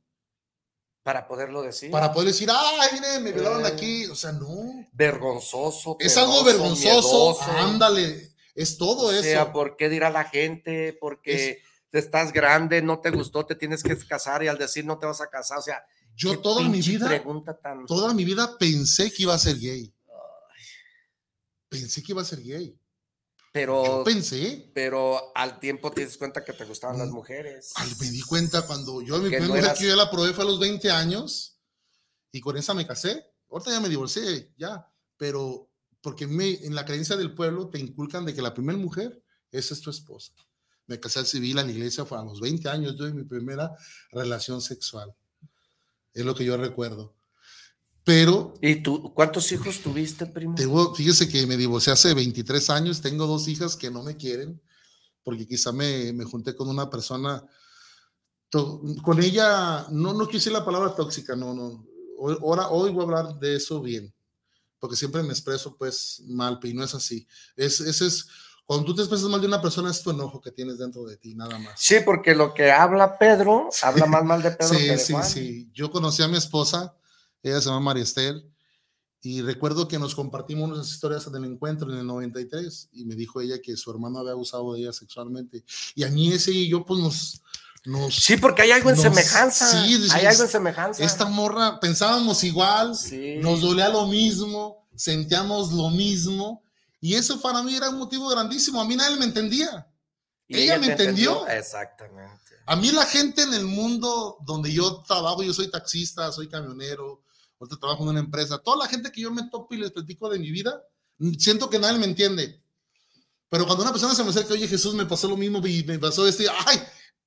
Para poderlo decir. Para poder decir, ay, mire, me violaron Eh. aquí. O sea, no. Vergonzoso. Es algo vergonzoso. miedoso. Ándale. Es todo O eso. sea, ¿por qué dirá la gente? Porque estás grande, no te gustó, te tienes que casar y al decir no te vas a casar, o sea, Yo toda mi vida, tan toda mi vida pensé que iba a ser gay. Pensé que iba a ser gay. pero Yo pensé. pero al tiempo te das cuenta que te gustaban las mujeres. Ay, me di cuenta cuando yo mi primera no eras- que yo la probé fue a los 20 años y con esa me casé. Ahorita ya me divorcié, ya. Pero porque me, en la creencia del pueblo te inculcan de que la primera mujer esa es tu esposa. Me casé al civil en la iglesia fue a los 20 años, tuve mi primera relación sexual. Es lo que yo recuerdo. Pero ¿Y tú cuántos hijos tuviste, primo? tengo, fíjese que me divorcié hace 23 años, tengo dos hijas que no me quieren, porque quizá me, me junté con una persona, con ella, no, no decir la palabra tóxica, no, no, hoy, ahora, hoy voy a hablar de eso bien, porque siempre me expreso pues mal, pero no es así, es, ese es, cuando tú te expresas mal de una persona es tu enojo que tienes dentro de ti, nada más. Sí, porque lo que habla Pedro, habla más mal de Pedro que Sí, de sí, Juan. sí. Yo conocí a mi esposa, ella se llama María Esther, y recuerdo que nos compartimos unas historias en el encuentro en el 93, y me dijo ella que su hermano había abusado de ella sexualmente. Y a mí ese y yo, pues nos. nos Sí, porque hay algo en Nos- semejanza. sí, sí, hay sí. algo en semejanza. esta morra, pensábamos igual, Sí. nos dolía lo mismo, sentíamos lo mismo, y eso para mí era un motivo grandísimo. A mí nadie me entendía. Y ella me te entendió. Exactamente. A mí la gente en el mundo donde yo trabajo, yo soy taxista, soy camionero, ahorita trabajo en una empresa, toda la gente que yo me topo y les platico de mi vida, siento que nadie me entiende. Pero cuando una persona se me acerca, oye Jesús, me pasó lo mismo y me pasó esto, y, ay,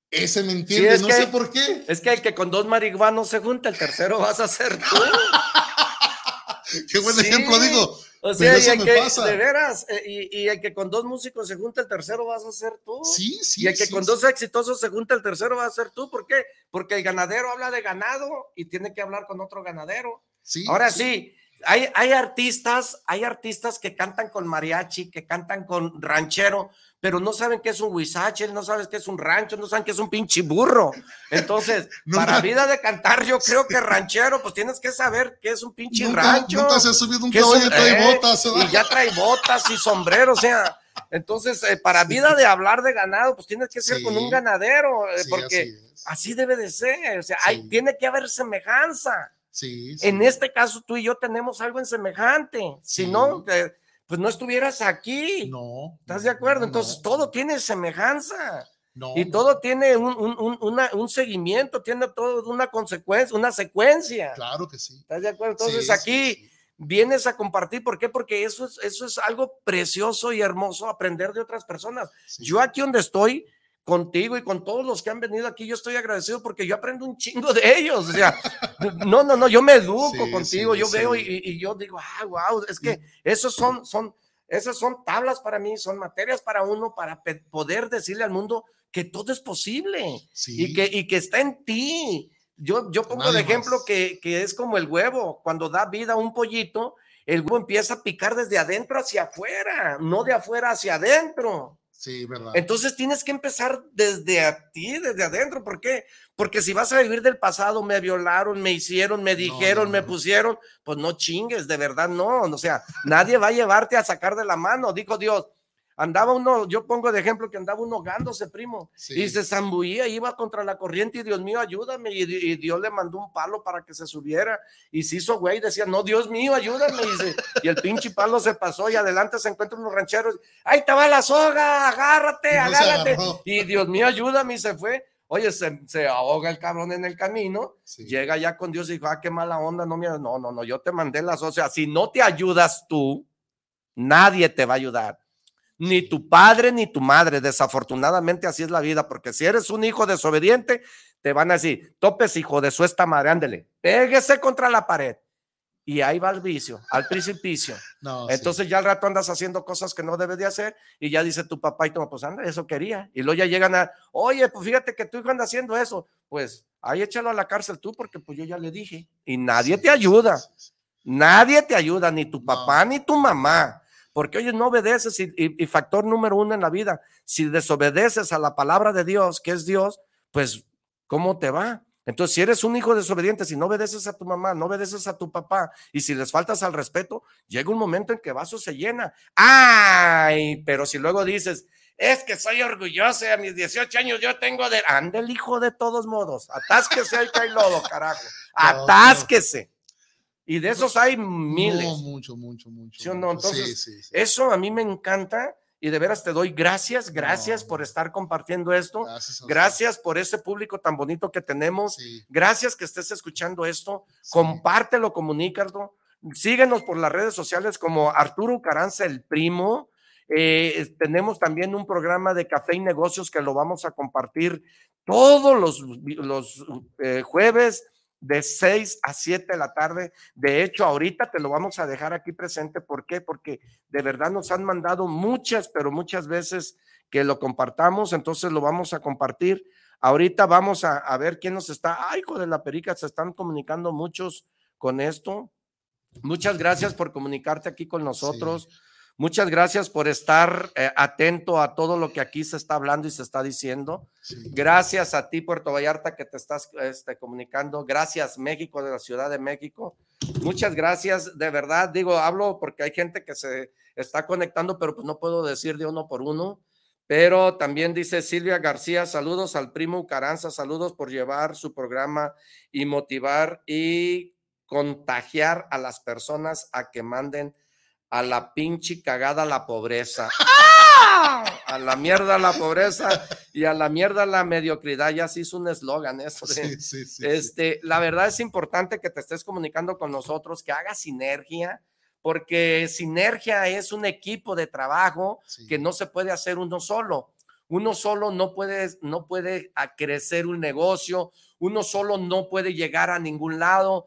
ese me entiende, es no que- sé por qué. Es que el que con dos marihuanos se junta, el tercero vas a ser tú. Qué buen Sí. ejemplo, digo. O sea, y el que, pasa. de veras, eh, y, y el que con dos músicos se junta, el tercero vas a ser tú. Sí, sí. y el que sí, con sí. dos exitosos se junta, el tercero va a ser tú. ¿Por qué? Porque el ganadero habla de ganado y tiene que hablar con otro ganadero. Sí, Ahora sí, hay, hay artistas, hay artistas que cantan con mariachi, que cantan con ranchero, pero no saben qué es un huizache, no saben qué es un rancho, no saben qué es un pinche burro. Entonces, No, para vida de cantar, yo creo que ranchero, pues tienes que saber qué es un pinche Nunca, rancho. nunca se ha subido un caballo y trae eh, botas. ¿verdad? y ya trae botas y sombrero, o sea, entonces eh, para vida de hablar de ganado, pues tienes que ser Sí. con un ganadero, eh, Sí, porque así así, debe de ser, o sea, hay, tiene que haber semejanza. Sí, sí. En este caso tú y yo tenemos algo en semejante, si Sí. no, eh, pues no estuvieras aquí. No. ¿Estás de acuerdo? no, Entonces no, todo tiene semejanza no, y todo tiene un, un- un- una- un seguimiento, tiene todo una consecuencia, una secuencia. Claro que sí. ¿Estás de acuerdo? Entonces aquí vienes a compartir. ¿Por qué? Porque eso es, eso es algo precioso y hermoso aprender de otras personas. Yo aquí donde estoy contigo y con todos los que han venido aquí, yo estoy agradecido porque yo aprendo un chingo de ellos. O sea, no, no, no, yo me educo Sí, contigo, sí, yo sí. veo y, y yo digo, ah, wow, es que esos son, son, esas son tablas para mí, son materias para uno para poder decirle al mundo que todo es posible Sí. y que, y que está en ti. Yo, yo pongo de Nadie ejemplo más. que, que es como el huevo, cuando da vida a un pollito, el huevo empieza a picar desde adentro hacia afuera, no de afuera hacia adentro. Sí, verdad. Entonces tienes que empezar desde a ti, desde adentro. ¿Por qué? Porque si vas a vivir del pasado, me violaron, me hicieron, me dijeron, no, me no. pusieron, pues no chingues, de verdad no. O sea, nadie va a llevarte a sacar de la mano, dijo Dios. Andaba uno, yo pongo de ejemplo que andaba uno ahogándose, primo, Sí. y se zambullía, iba contra la corriente y Dios mío, ayúdame. Y, y Dios le mandó un palo para que se subiera y se hizo güey, decía, no, Dios mío, ayúdame. Y, se- y el pinche palo se pasó y adelante se encuentran unos rancheros. Ahí te va la soga, agárrate, No agárrate. Y Dios mío, ayúdame y se fue. Oye, se, se ahoga el cabrón en el camino, Sí. llega ya con Dios y dijo, ah, qué mala onda, no, mira, no, no, no, yo te mandé las, o sea, si no te ayudas tú, nadie te va a ayudar. Ni tu padre ni tu madre, desafortunadamente así es la vida, porque si eres un hijo desobediente, te van a decir, topes hijo de su esta madre, ándele, péguese contra la pared. y ahí va el vicio, al precipicio. No, Entonces ya al rato andas haciendo cosas que no debes de hacer y ya dice tu papá y tu mamá, pues anda, eso quería. Y luego ya llegan a, oye, pues fíjate que tu hijo anda haciendo eso. Pues ahí échalo a la cárcel tú porque pues yo ya le dije. Y nadie te ayuda. Nadie te ayuda, ni tu papá ni tu mamá. Porque oye, no obedeces y, y factor número uno en la vida, si desobedeces a la palabra de Dios, que es Dios, pues ¿cómo te va? Entonces, si eres un hijo desobediente, si no obedeces a tu mamá, no obedeces a tu papá, y si les faltas al respeto, llega un momento en que vaso se llena. ¡Ay! Pero si luego dices, es que soy orgulloso, a mis 18 años yo tengo de... Ande el hijo de todos modos, atásquese ahí que hay lodo, carajo. Atásquese. Y de esos hay miles. No, mucho, mucho, mucho. ¿Sí o no? Entonces, eso a mí me encanta y de veras te doy gracias, gracias por estar compartiendo esto. Gracias, por ese público tan bonito que tenemos. Gracias que estés escuchando esto. Compártelo, comunícalo. Síguenos por las redes sociales como Arturo Caranza, el primo. Eh, tenemos también un programa de café y negocios que lo vamos a compartir todos los, los eh, jueves de 6 a 7 de la tarde. De hecho, ahorita te lo vamos a dejar aquí presente. ¿Por qué? Porque de verdad nos han mandado muchas, pero muchas veces que lo compartamos, entonces lo vamos a compartir. Ahorita vamos a, ver quién nos está. Ay, hijo de la perica, se están comunicando muchos con esto. Muchas gracias por comunicarte aquí con nosotros. Muchas gracias por estar eh, atento a todo lo que aquí se está hablando y se está diciendo. Gracias a ti, Puerto Vallarta, que te estás este, comunicando. Gracias, México, de la Ciudad de México. Muchas gracias, de verdad. Digo, hablo porque hay gente que se está conectando, pero pues no puedo decir de uno por uno. Pero también dice Silvia García, saludos al primo Caranza, saludos por llevar su programa y motivar y contagiar a las personas a que manden a la pinche cagada la pobreza. ¡Ah! A la mierda la pobreza y a la mierda la mediocridad. Ya se hizo un eslogan eso. Sí, sí, sí, este, La verdad es importante que te estés comunicando con nosotros, que hagas sinergia, porque sinergia es un equipo de trabajo que no se puede hacer uno solo. Uno solo no puede, no puede crecer un negocio, uno solo no puede llegar a ningún lado.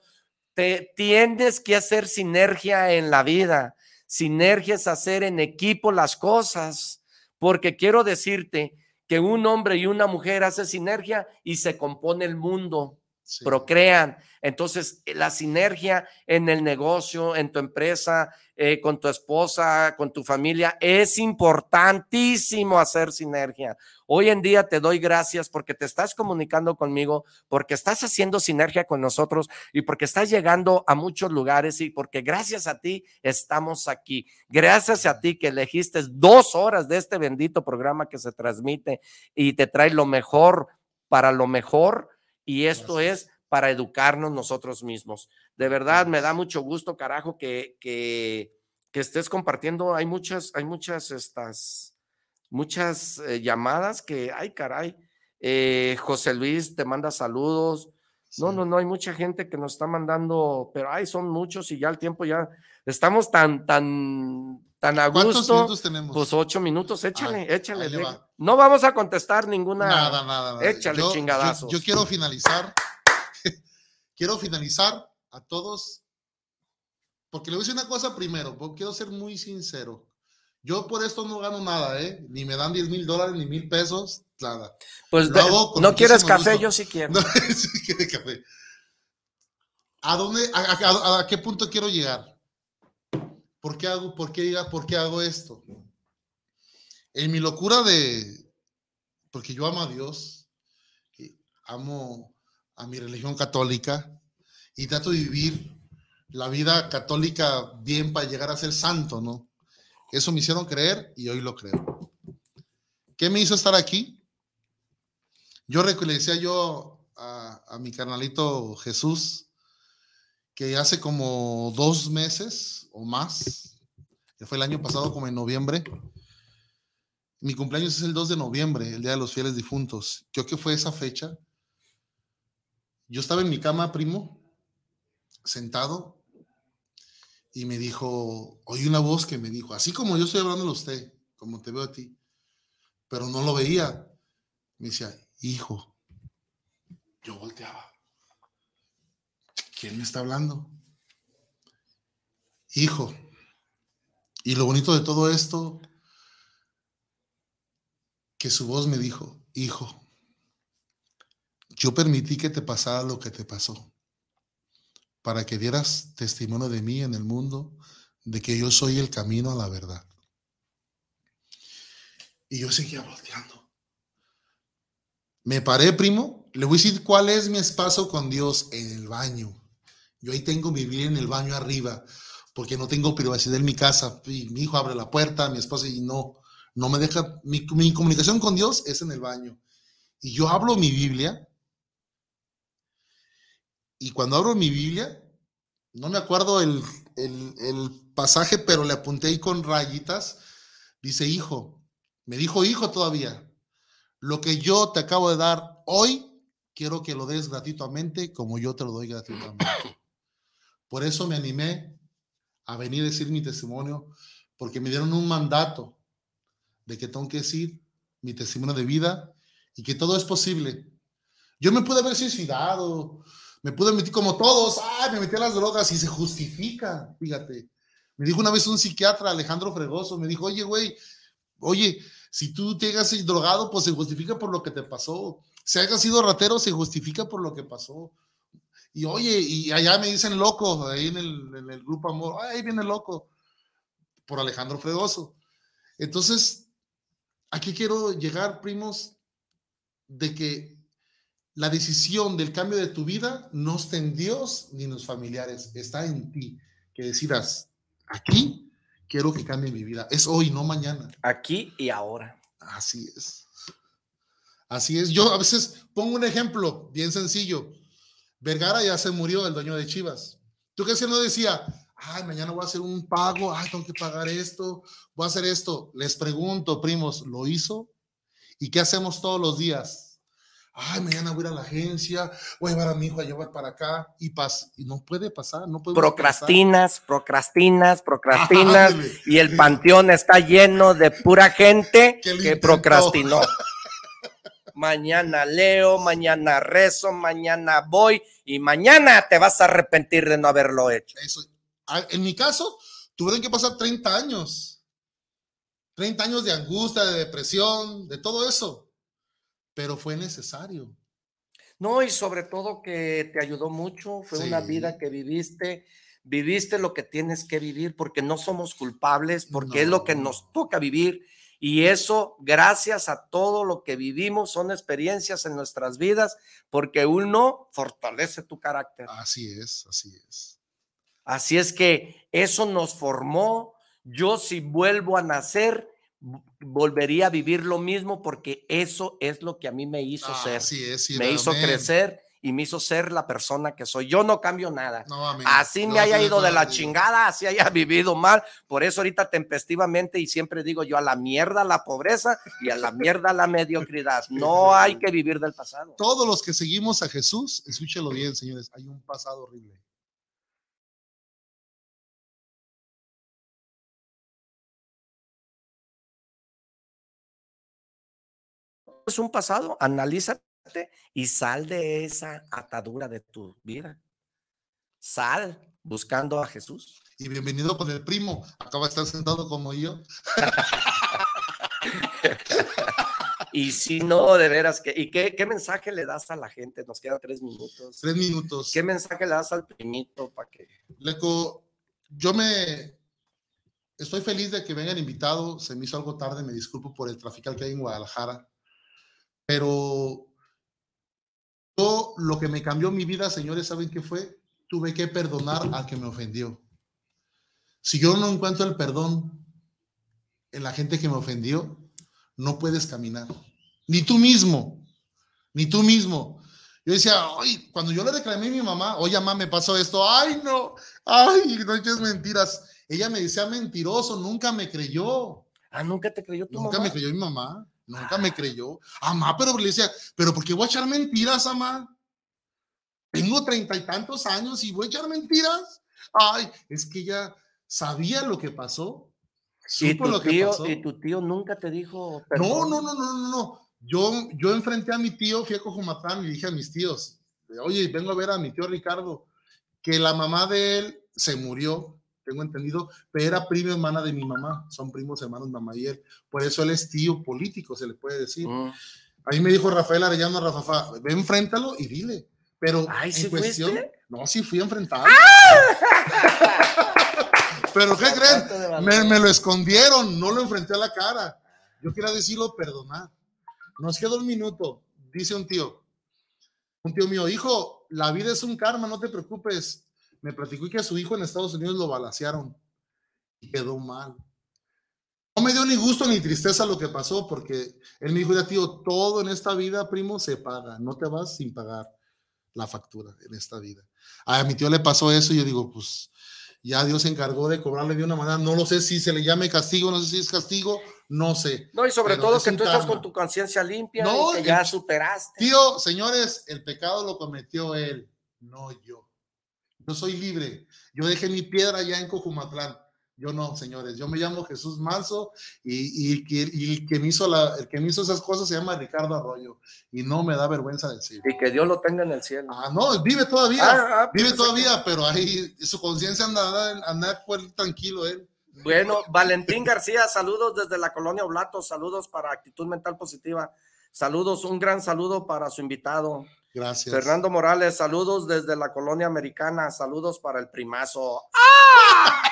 Te, tienes que hacer sinergia en la vida Sinergia es hacer en equipo las cosas, porque quiero decirte que un hombre y una mujer hacen sinergia y se compone el mundo procrean. Entonces, la sinergia en el negocio, en tu empresa, eh, con tu esposa, con tu familia, es importantísimo hacer sinergia. Hoy en día te doy gracias porque te estás comunicando conmigo, porque estás haciendo sinergia con nosotros y porque estás llegando a muchos lugares y porque gracias a ti estamos aquí. Gracias a ti que elegiste dos horas de este bendito programa que se transmite y te trae lo mejor para lo mejor y esto es para educarnos nosotros mismos. De verdad, me da mucho gusto, carajo, que, que, estés compartiendo. Hay muchas, hay muchas estas, muchas eh, llamadas que, ay, caray. Eh, José Luis te manda saludos. No, no, no, hay mucha gente que nos está mandando, pero ay, son muchos y ya el tiempo ya estamos tan, tan, tan a gusto. ¿Cuántos minutos tenemos? Pues ocho minutos, échale, échale. No vamos a contestar ninguna. Nada, nada, Échale chingadazo. Yo, quiero finalizar. quiero finalizar a todos. Porque le voy a decir una cosa primero, porque quiero ser muy sincero. Yo por esto no gano nada, ¿eh? Ni me dan 10 mil dólares, ni mil pesos, nada. Pues no quieres café, yo sí quiero. No, sí quiere café. ¿A dónde, a qué punto quiero llegar? ¿Por qué hago, por qué, por qué hago esto? En mi locura de, porque yo amo a Dios, amo a mi religión católica y trato de vivir la vida católica bien para llegar a ser santo, ¿no? Eso me hicieron creer y hoy lo creo. ¿Qué me hizo estar aquí? Yo le decía yo a, a mi carnalito Jesús que hace como dos meses o más, que fue el año pasado como en noviembre. Mi cumpleaños es el 2 de noviembre, el Día de los Fieles Difuntos. Creo que fue esa fecha. Yo estaba en mi cama, primo, sentado, y me dijo, oí una voz que me dijo, así como yo estoy hablando a usted, como te veo a ti, pero no lo veía. Me decía, hijo, yo volteaba. ¿Quién me está hablando? Hijo, y lo bonito de todo esto, que su voz me dijo, hijo, yo permití que te pasara lo que te pasó, para que dieras testimonio de mí en el mundo, de que yo soy el camino a la verdad. Y yo seguía volteando. Me paré, primo. Le voy a decir cuál es mi espacio con Dios en el baño. Yo ahí tengo mi Biblia en el baño arriba, porque no tengo privacidad en mi casa. Y mi hijo abre la puerta, mi esposa, y no, no me deja. Mi, mi comunicación con Dios es en el baño. Y yo hablo mi Biblia. Y cuando abro mi Biblia, no me acuerdo el, el, el pasaje, pero le apunté ahí con rayitas. Dice, hijo, me dijo hijo todavía, lo que yo te acabo de dar hoy, quiero que lo des gratuitamente como yo te lo doy gratuitamente. Por eso me animé a venir a decir mi testimonio, porque me dieron un mandato de que tengo que decir mi testimonio de vida y que todo es posible. Yo me pude haber suicidado, me pude meter como todos, ay, me metí a las drogas y se justifica, fíjate. Me dijo una vez un psiquiatra, Alejandro Fregoso, me dijo, oye, güey, oye, si tú te hayas drogado, pues se justifica por lo que te pasó. Si hayas sido ratero, se justifica por lo que pasó. Y oye, y allá me dicen loco, ahí en el, en el grupo Amor, ahí viene loco, por Alejandro Fregoso. Entonces, aquí quiero llegar, primos, de que la decisión del cambio de tu vida no está en Dios ni en los familiares, está en ti. Que decidas, aquí quiero que cambie mi vida. Es hoy, no mañana. Aquí y ahora. Así es. Así es. Yo a veces pongo un ejemplo bien sencillo. Vergara ya se murió, el dueño de Chivas. ¿Tú qué si no decía? Ay, mañana voy a hacer un pago, ay, tengo que pagar esto, voy a hacer esto. Les pregunto, primos, ¿lo hizo? ¿Y qué hacemos todos los días? Ay, mañana voy a ir a la agencia, voy a llevar a mi hijo a llevar para acá y, pas y no puede pasar, no puede Procrastinas, procrastinas, procrastinas y el panteón está lleno de pura gente que procrastinó. mañana leo, mañana rezo, mañana voy y mañana te vas a arrepentir de no haberlo hecho. Eso. En mi caso, tuvieron que pasar 30 años. 30 años de angustia, de depresión, de todo eso. Pero fue necesario. No, y sobre todo que te ayudó mucho, fue una vida que viviste, viviste lo que tienes que vivir porque no somos culpables, porque es lo que nos toca vivir y eso, gracias a todo lo que vivimos, son experiencias en nuestras vidas, porque uno fortalece tu carácter. Así es, así es. Así es que eso nos formó. Yo si vuelvo a nacer, volvería a vivir lo mismo porque eso es lo que a mí me hizo ser. Así es, me hizo crecer y me hizo ser la persona que soy. Yo no cambio nada. así me haya ido de la chingada, así haya vivido mal. Por eso ahorita tempestivamente y siempre digo yo a la mierda la pobreza y a la mierda la mediocridad. No hay que vivir del pasado. Todos los que seguimos a Jesús, escúchelo bien, señores, hay un pasado horrible. Es un pasado, analiza y sal de esa atadura de tu vida. Sal buscando a Jesús. Y bienvenido con el primo. Acaba de estar sentado como yo. y si no, de veras, que, ¿y qué, qué, mensaje le das a la gente? Nos quedan tres minutos. Tres minutos. ¿Qué mensaje le das al primito para que... Leco, yo me... Estoy feliz de que vengan invitados. Se me hizo algo tarde, me disculpo por el tráfico que hay en Guadalajara. Pero yo, lo que me cambió mi vida, señores, ¿saben qué fue? Tuve que perdonar al que me ofendió. Si yo no encuentro el perdón en la gente que me ofendió, no puedes caminar. Ni tú mismo, ni tú mismo. Yo decía, ay, cuando yo le reclamé a mi mamá, oye, mamá, me pasó esto, ay, no, ay, no eches mentiras. Ella me decía mentiroso, nunca me creyó. Ah, nunca te creyó tu Nunca me creyó mi mamá. Nunca me creyó. Amá, pero le decía, pero ¿por qué voy a echar mentiras, amá? Tengo treinta y tantos años y voy a echar mentiras. Ay, es que ella sabía lo que pasó. ¿Y tu, lo tío, ¿Y tu tío nunca te dijo? No, no, no, no, no, no. Yo, yo enfrenté a mi tío, fui a Cojumatlán y dije a mis tíos, oye, vengo a ver a mi tío Ricardo, que la mamá de él se murió tengo entendido, pero era prima hermana de mi mamá, son primos hermanos mamá y él, por eso él es tío político, se le puede decir. Mm. Ahí me dijo Rafael Arellano, Rafa, ve, enfréntalo y dile. Pero Ay, en ¿sí cuestión, fuiste? no, sí fui a enfrentarlo. Pero ¿qué creen? Me, me lo escondieron, no lo enfrenté a la cara. Yo quería decirlo, perdonar. Nos queda un minuto, dice un tío. Un tío mío, hijo, la vida es un karma, no te preocupes. Me platicó que a su hijo en Estados Unidos lo balacearon y quedó mal. No me dio ni gusto ni tristeza lo que pasó, porque él me dijo, ya tío, todo en esta vida, primo, se paga. No te vas sin pagar la factura en esta vida. A mi tío le pasó eso y yo digo, pues ya Dios se encargó de cobrarle de una manera, no lo sé si se le llame castigo, no sé si es castigo, no sé. No, y sobre todo es que tú estás con tu conciencia limpia No, y que ya superaste. Tío, señores, el pecado lo cometió él, no yo. Yo soy libre. Yo dejé mi piedra allá en Cojumatlán. Yo no, señores. Yo me llamo Jesús Manso y, y, que- y el, que me hizo la, el que me hizo esas cosas se llama Ricardo Arroyo. Y no me da vergüenza decir. Y que Dios lo tenga en el cielo. Ah, no, vive todavía. Ah, ah, vive pensé todavía, pero ahí su conciencia anda, anda por- tranquilo él. Bueno, Valentín García, saludos desde la colonia Oblato, saludos para Actitud Mental Positiva, saludos, un gran saludo para su invitado. Gracias. Fernando Morales, saludos desde la colonia americana, saludos para el primazo. ¡Ah!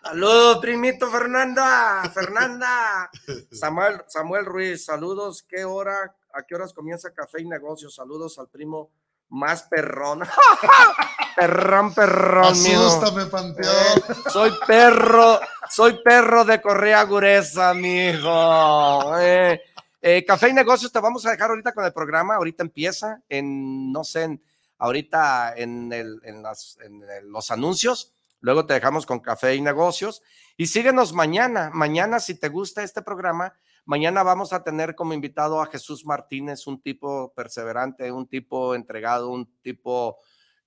Saludos, primito Fernanda, Fernanda. Samuel, Samuel Ruiz, saludos, ¿qué hora, a qué horas comienza Café y Negocios? Saludos al primo más perrón. perrón, perrón. Asústame, Panteón. Eh, soy perro, soy perro de correa gruesa, mijo. Eh, eh, Café y Negocios, te vamos a dejar ahorita con el programa. Ahorita empieza en, no sé, ahorita en, los anuncios. Luego te dejamos con Café y Negocios. Y síguenos mañana. Mañana, si te gusta este programa, mañana vamos a tener como invitado a Jesús Martínez, un tipo perseverante, un tipo entregado, un tipo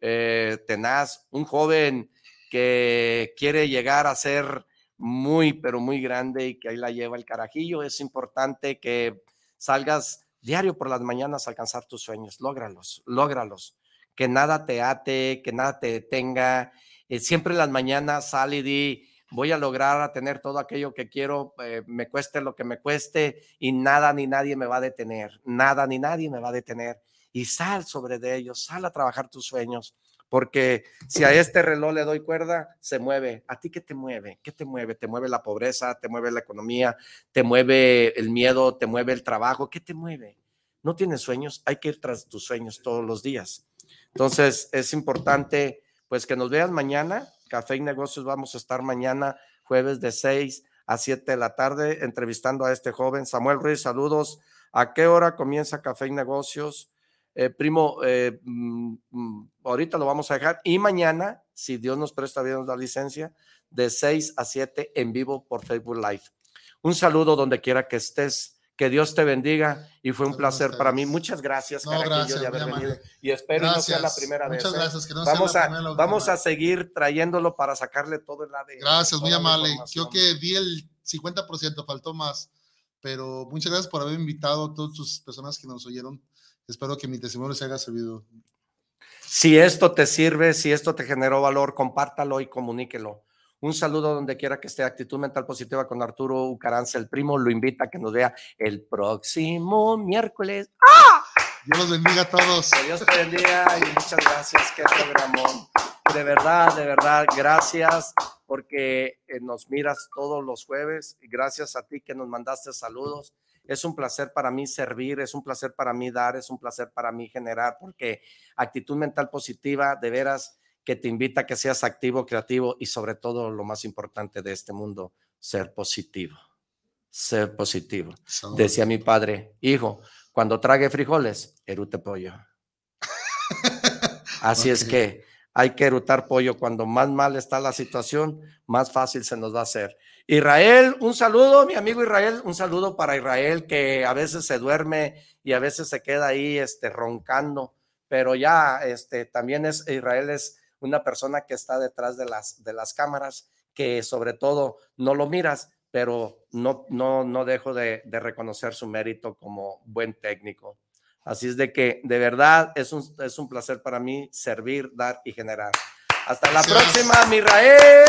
eh, tenaz, un joven que quiere llegar a ser muy, pero muy grande y que ahí la lleva el carajillo. Es importante que salgas diario por las mañanas a alcanzar tus sueños. Lógralos, lógralos. Que nada te ate, que nada te detenga. Eh, siempre en las mañanas sal y di, voy a lograr a tener todo aquello que quiero, eh, me cueste lo que me cueste y nada ni nadie me va a detener. Nada ni nadie me va a detener. Y sal sobre de ellos, sal a trabajar tus sueños porque si a este reloj le doy cuerda, se mueve. ¿A ti qué te mueve? ¿Qué te mueve? ¿Te mueve la pobreza? ¿Te mueve la economía? ¿Te mueve el miedo? ¿Te mueve el trabajo? ¿Qué te mueve? ¿No tienes sueños? Hay que ir tras tus sueños todos los días. Entonces, es importante, pues, que nos vean mañana. Café y Negocios vamos a estar mañana, jueves de 6 a 7 de la tarde, entrevistando a este joven. Samuel Ruiz, saludos. ¿A qué hora comienza Café y Negocios? Eh, primo, eh, mm, mm, ahorita lo vamos a dejar. Y mañana, si Dios nos presta bien la licencia, de 6 a 7 en vivo por Facebook Live. Un saludo donde quiera que estés. Que Dios te bendiga y fue un Saludos placer para mí. Muchas gracias, No, gracias, de haber venido. Y espero no sea la Gracias. primera vez. Muchas ¿eh? gracias. Que no sea Vamos, la a, primera, vamos a seguir trayéndolo para sacarle todo el ADN. Gracias, muy amable. Creo que di el 50%, faltó más. Pero muchas gracias por haber invitado a todas tus personas que nos oyeron. Espero que mi testimonio les haya servido. Si esto te sirve, si esto te generó valor, compártalo y comuníquelo. Un saludo donde quiera que esté. Actitud Mental Positiva con Arturo Ucaranza, el primo, lo invita a que nos vea el próximo miércoles. Dios los bendiga a todos. Que Dios te bendiga y muchas gracias. Qué programón. De verdad, de verdad, gracias porque eh, nos miras todos los jueves. y Gracias a ti que nos mandaste saludos. Es un placer para mí servir, es un placer para mí dar, es un placer para mí generar, porque actitud mental positiva, de veras, que te invita a que seas activo, creativo y sobre todo lo más importante de este mundo, ser positivo. Ser positivo. Decía mi padre, hijo, cuando trague frijoles, erute pollo. Así es que hay que erutar pollo. Cuando más mal está la situación, más fácil se nos va a hacer. Israel, un saludo, mi amigo Israel, un saludo para Israel que a veces se duerme y a veces se queda ahí este, roncando, pero ya este, también es, Israel es una persona que está detrás de las, de las cámaras, que sobre todo no lo miras, pero no, no, no dejo de, de reconocer su mérito como buen técnico. Así es de que de verdad es un, es un placer para mí servir, dar y generar. Hasta la Gracias. próxima, mi Rael.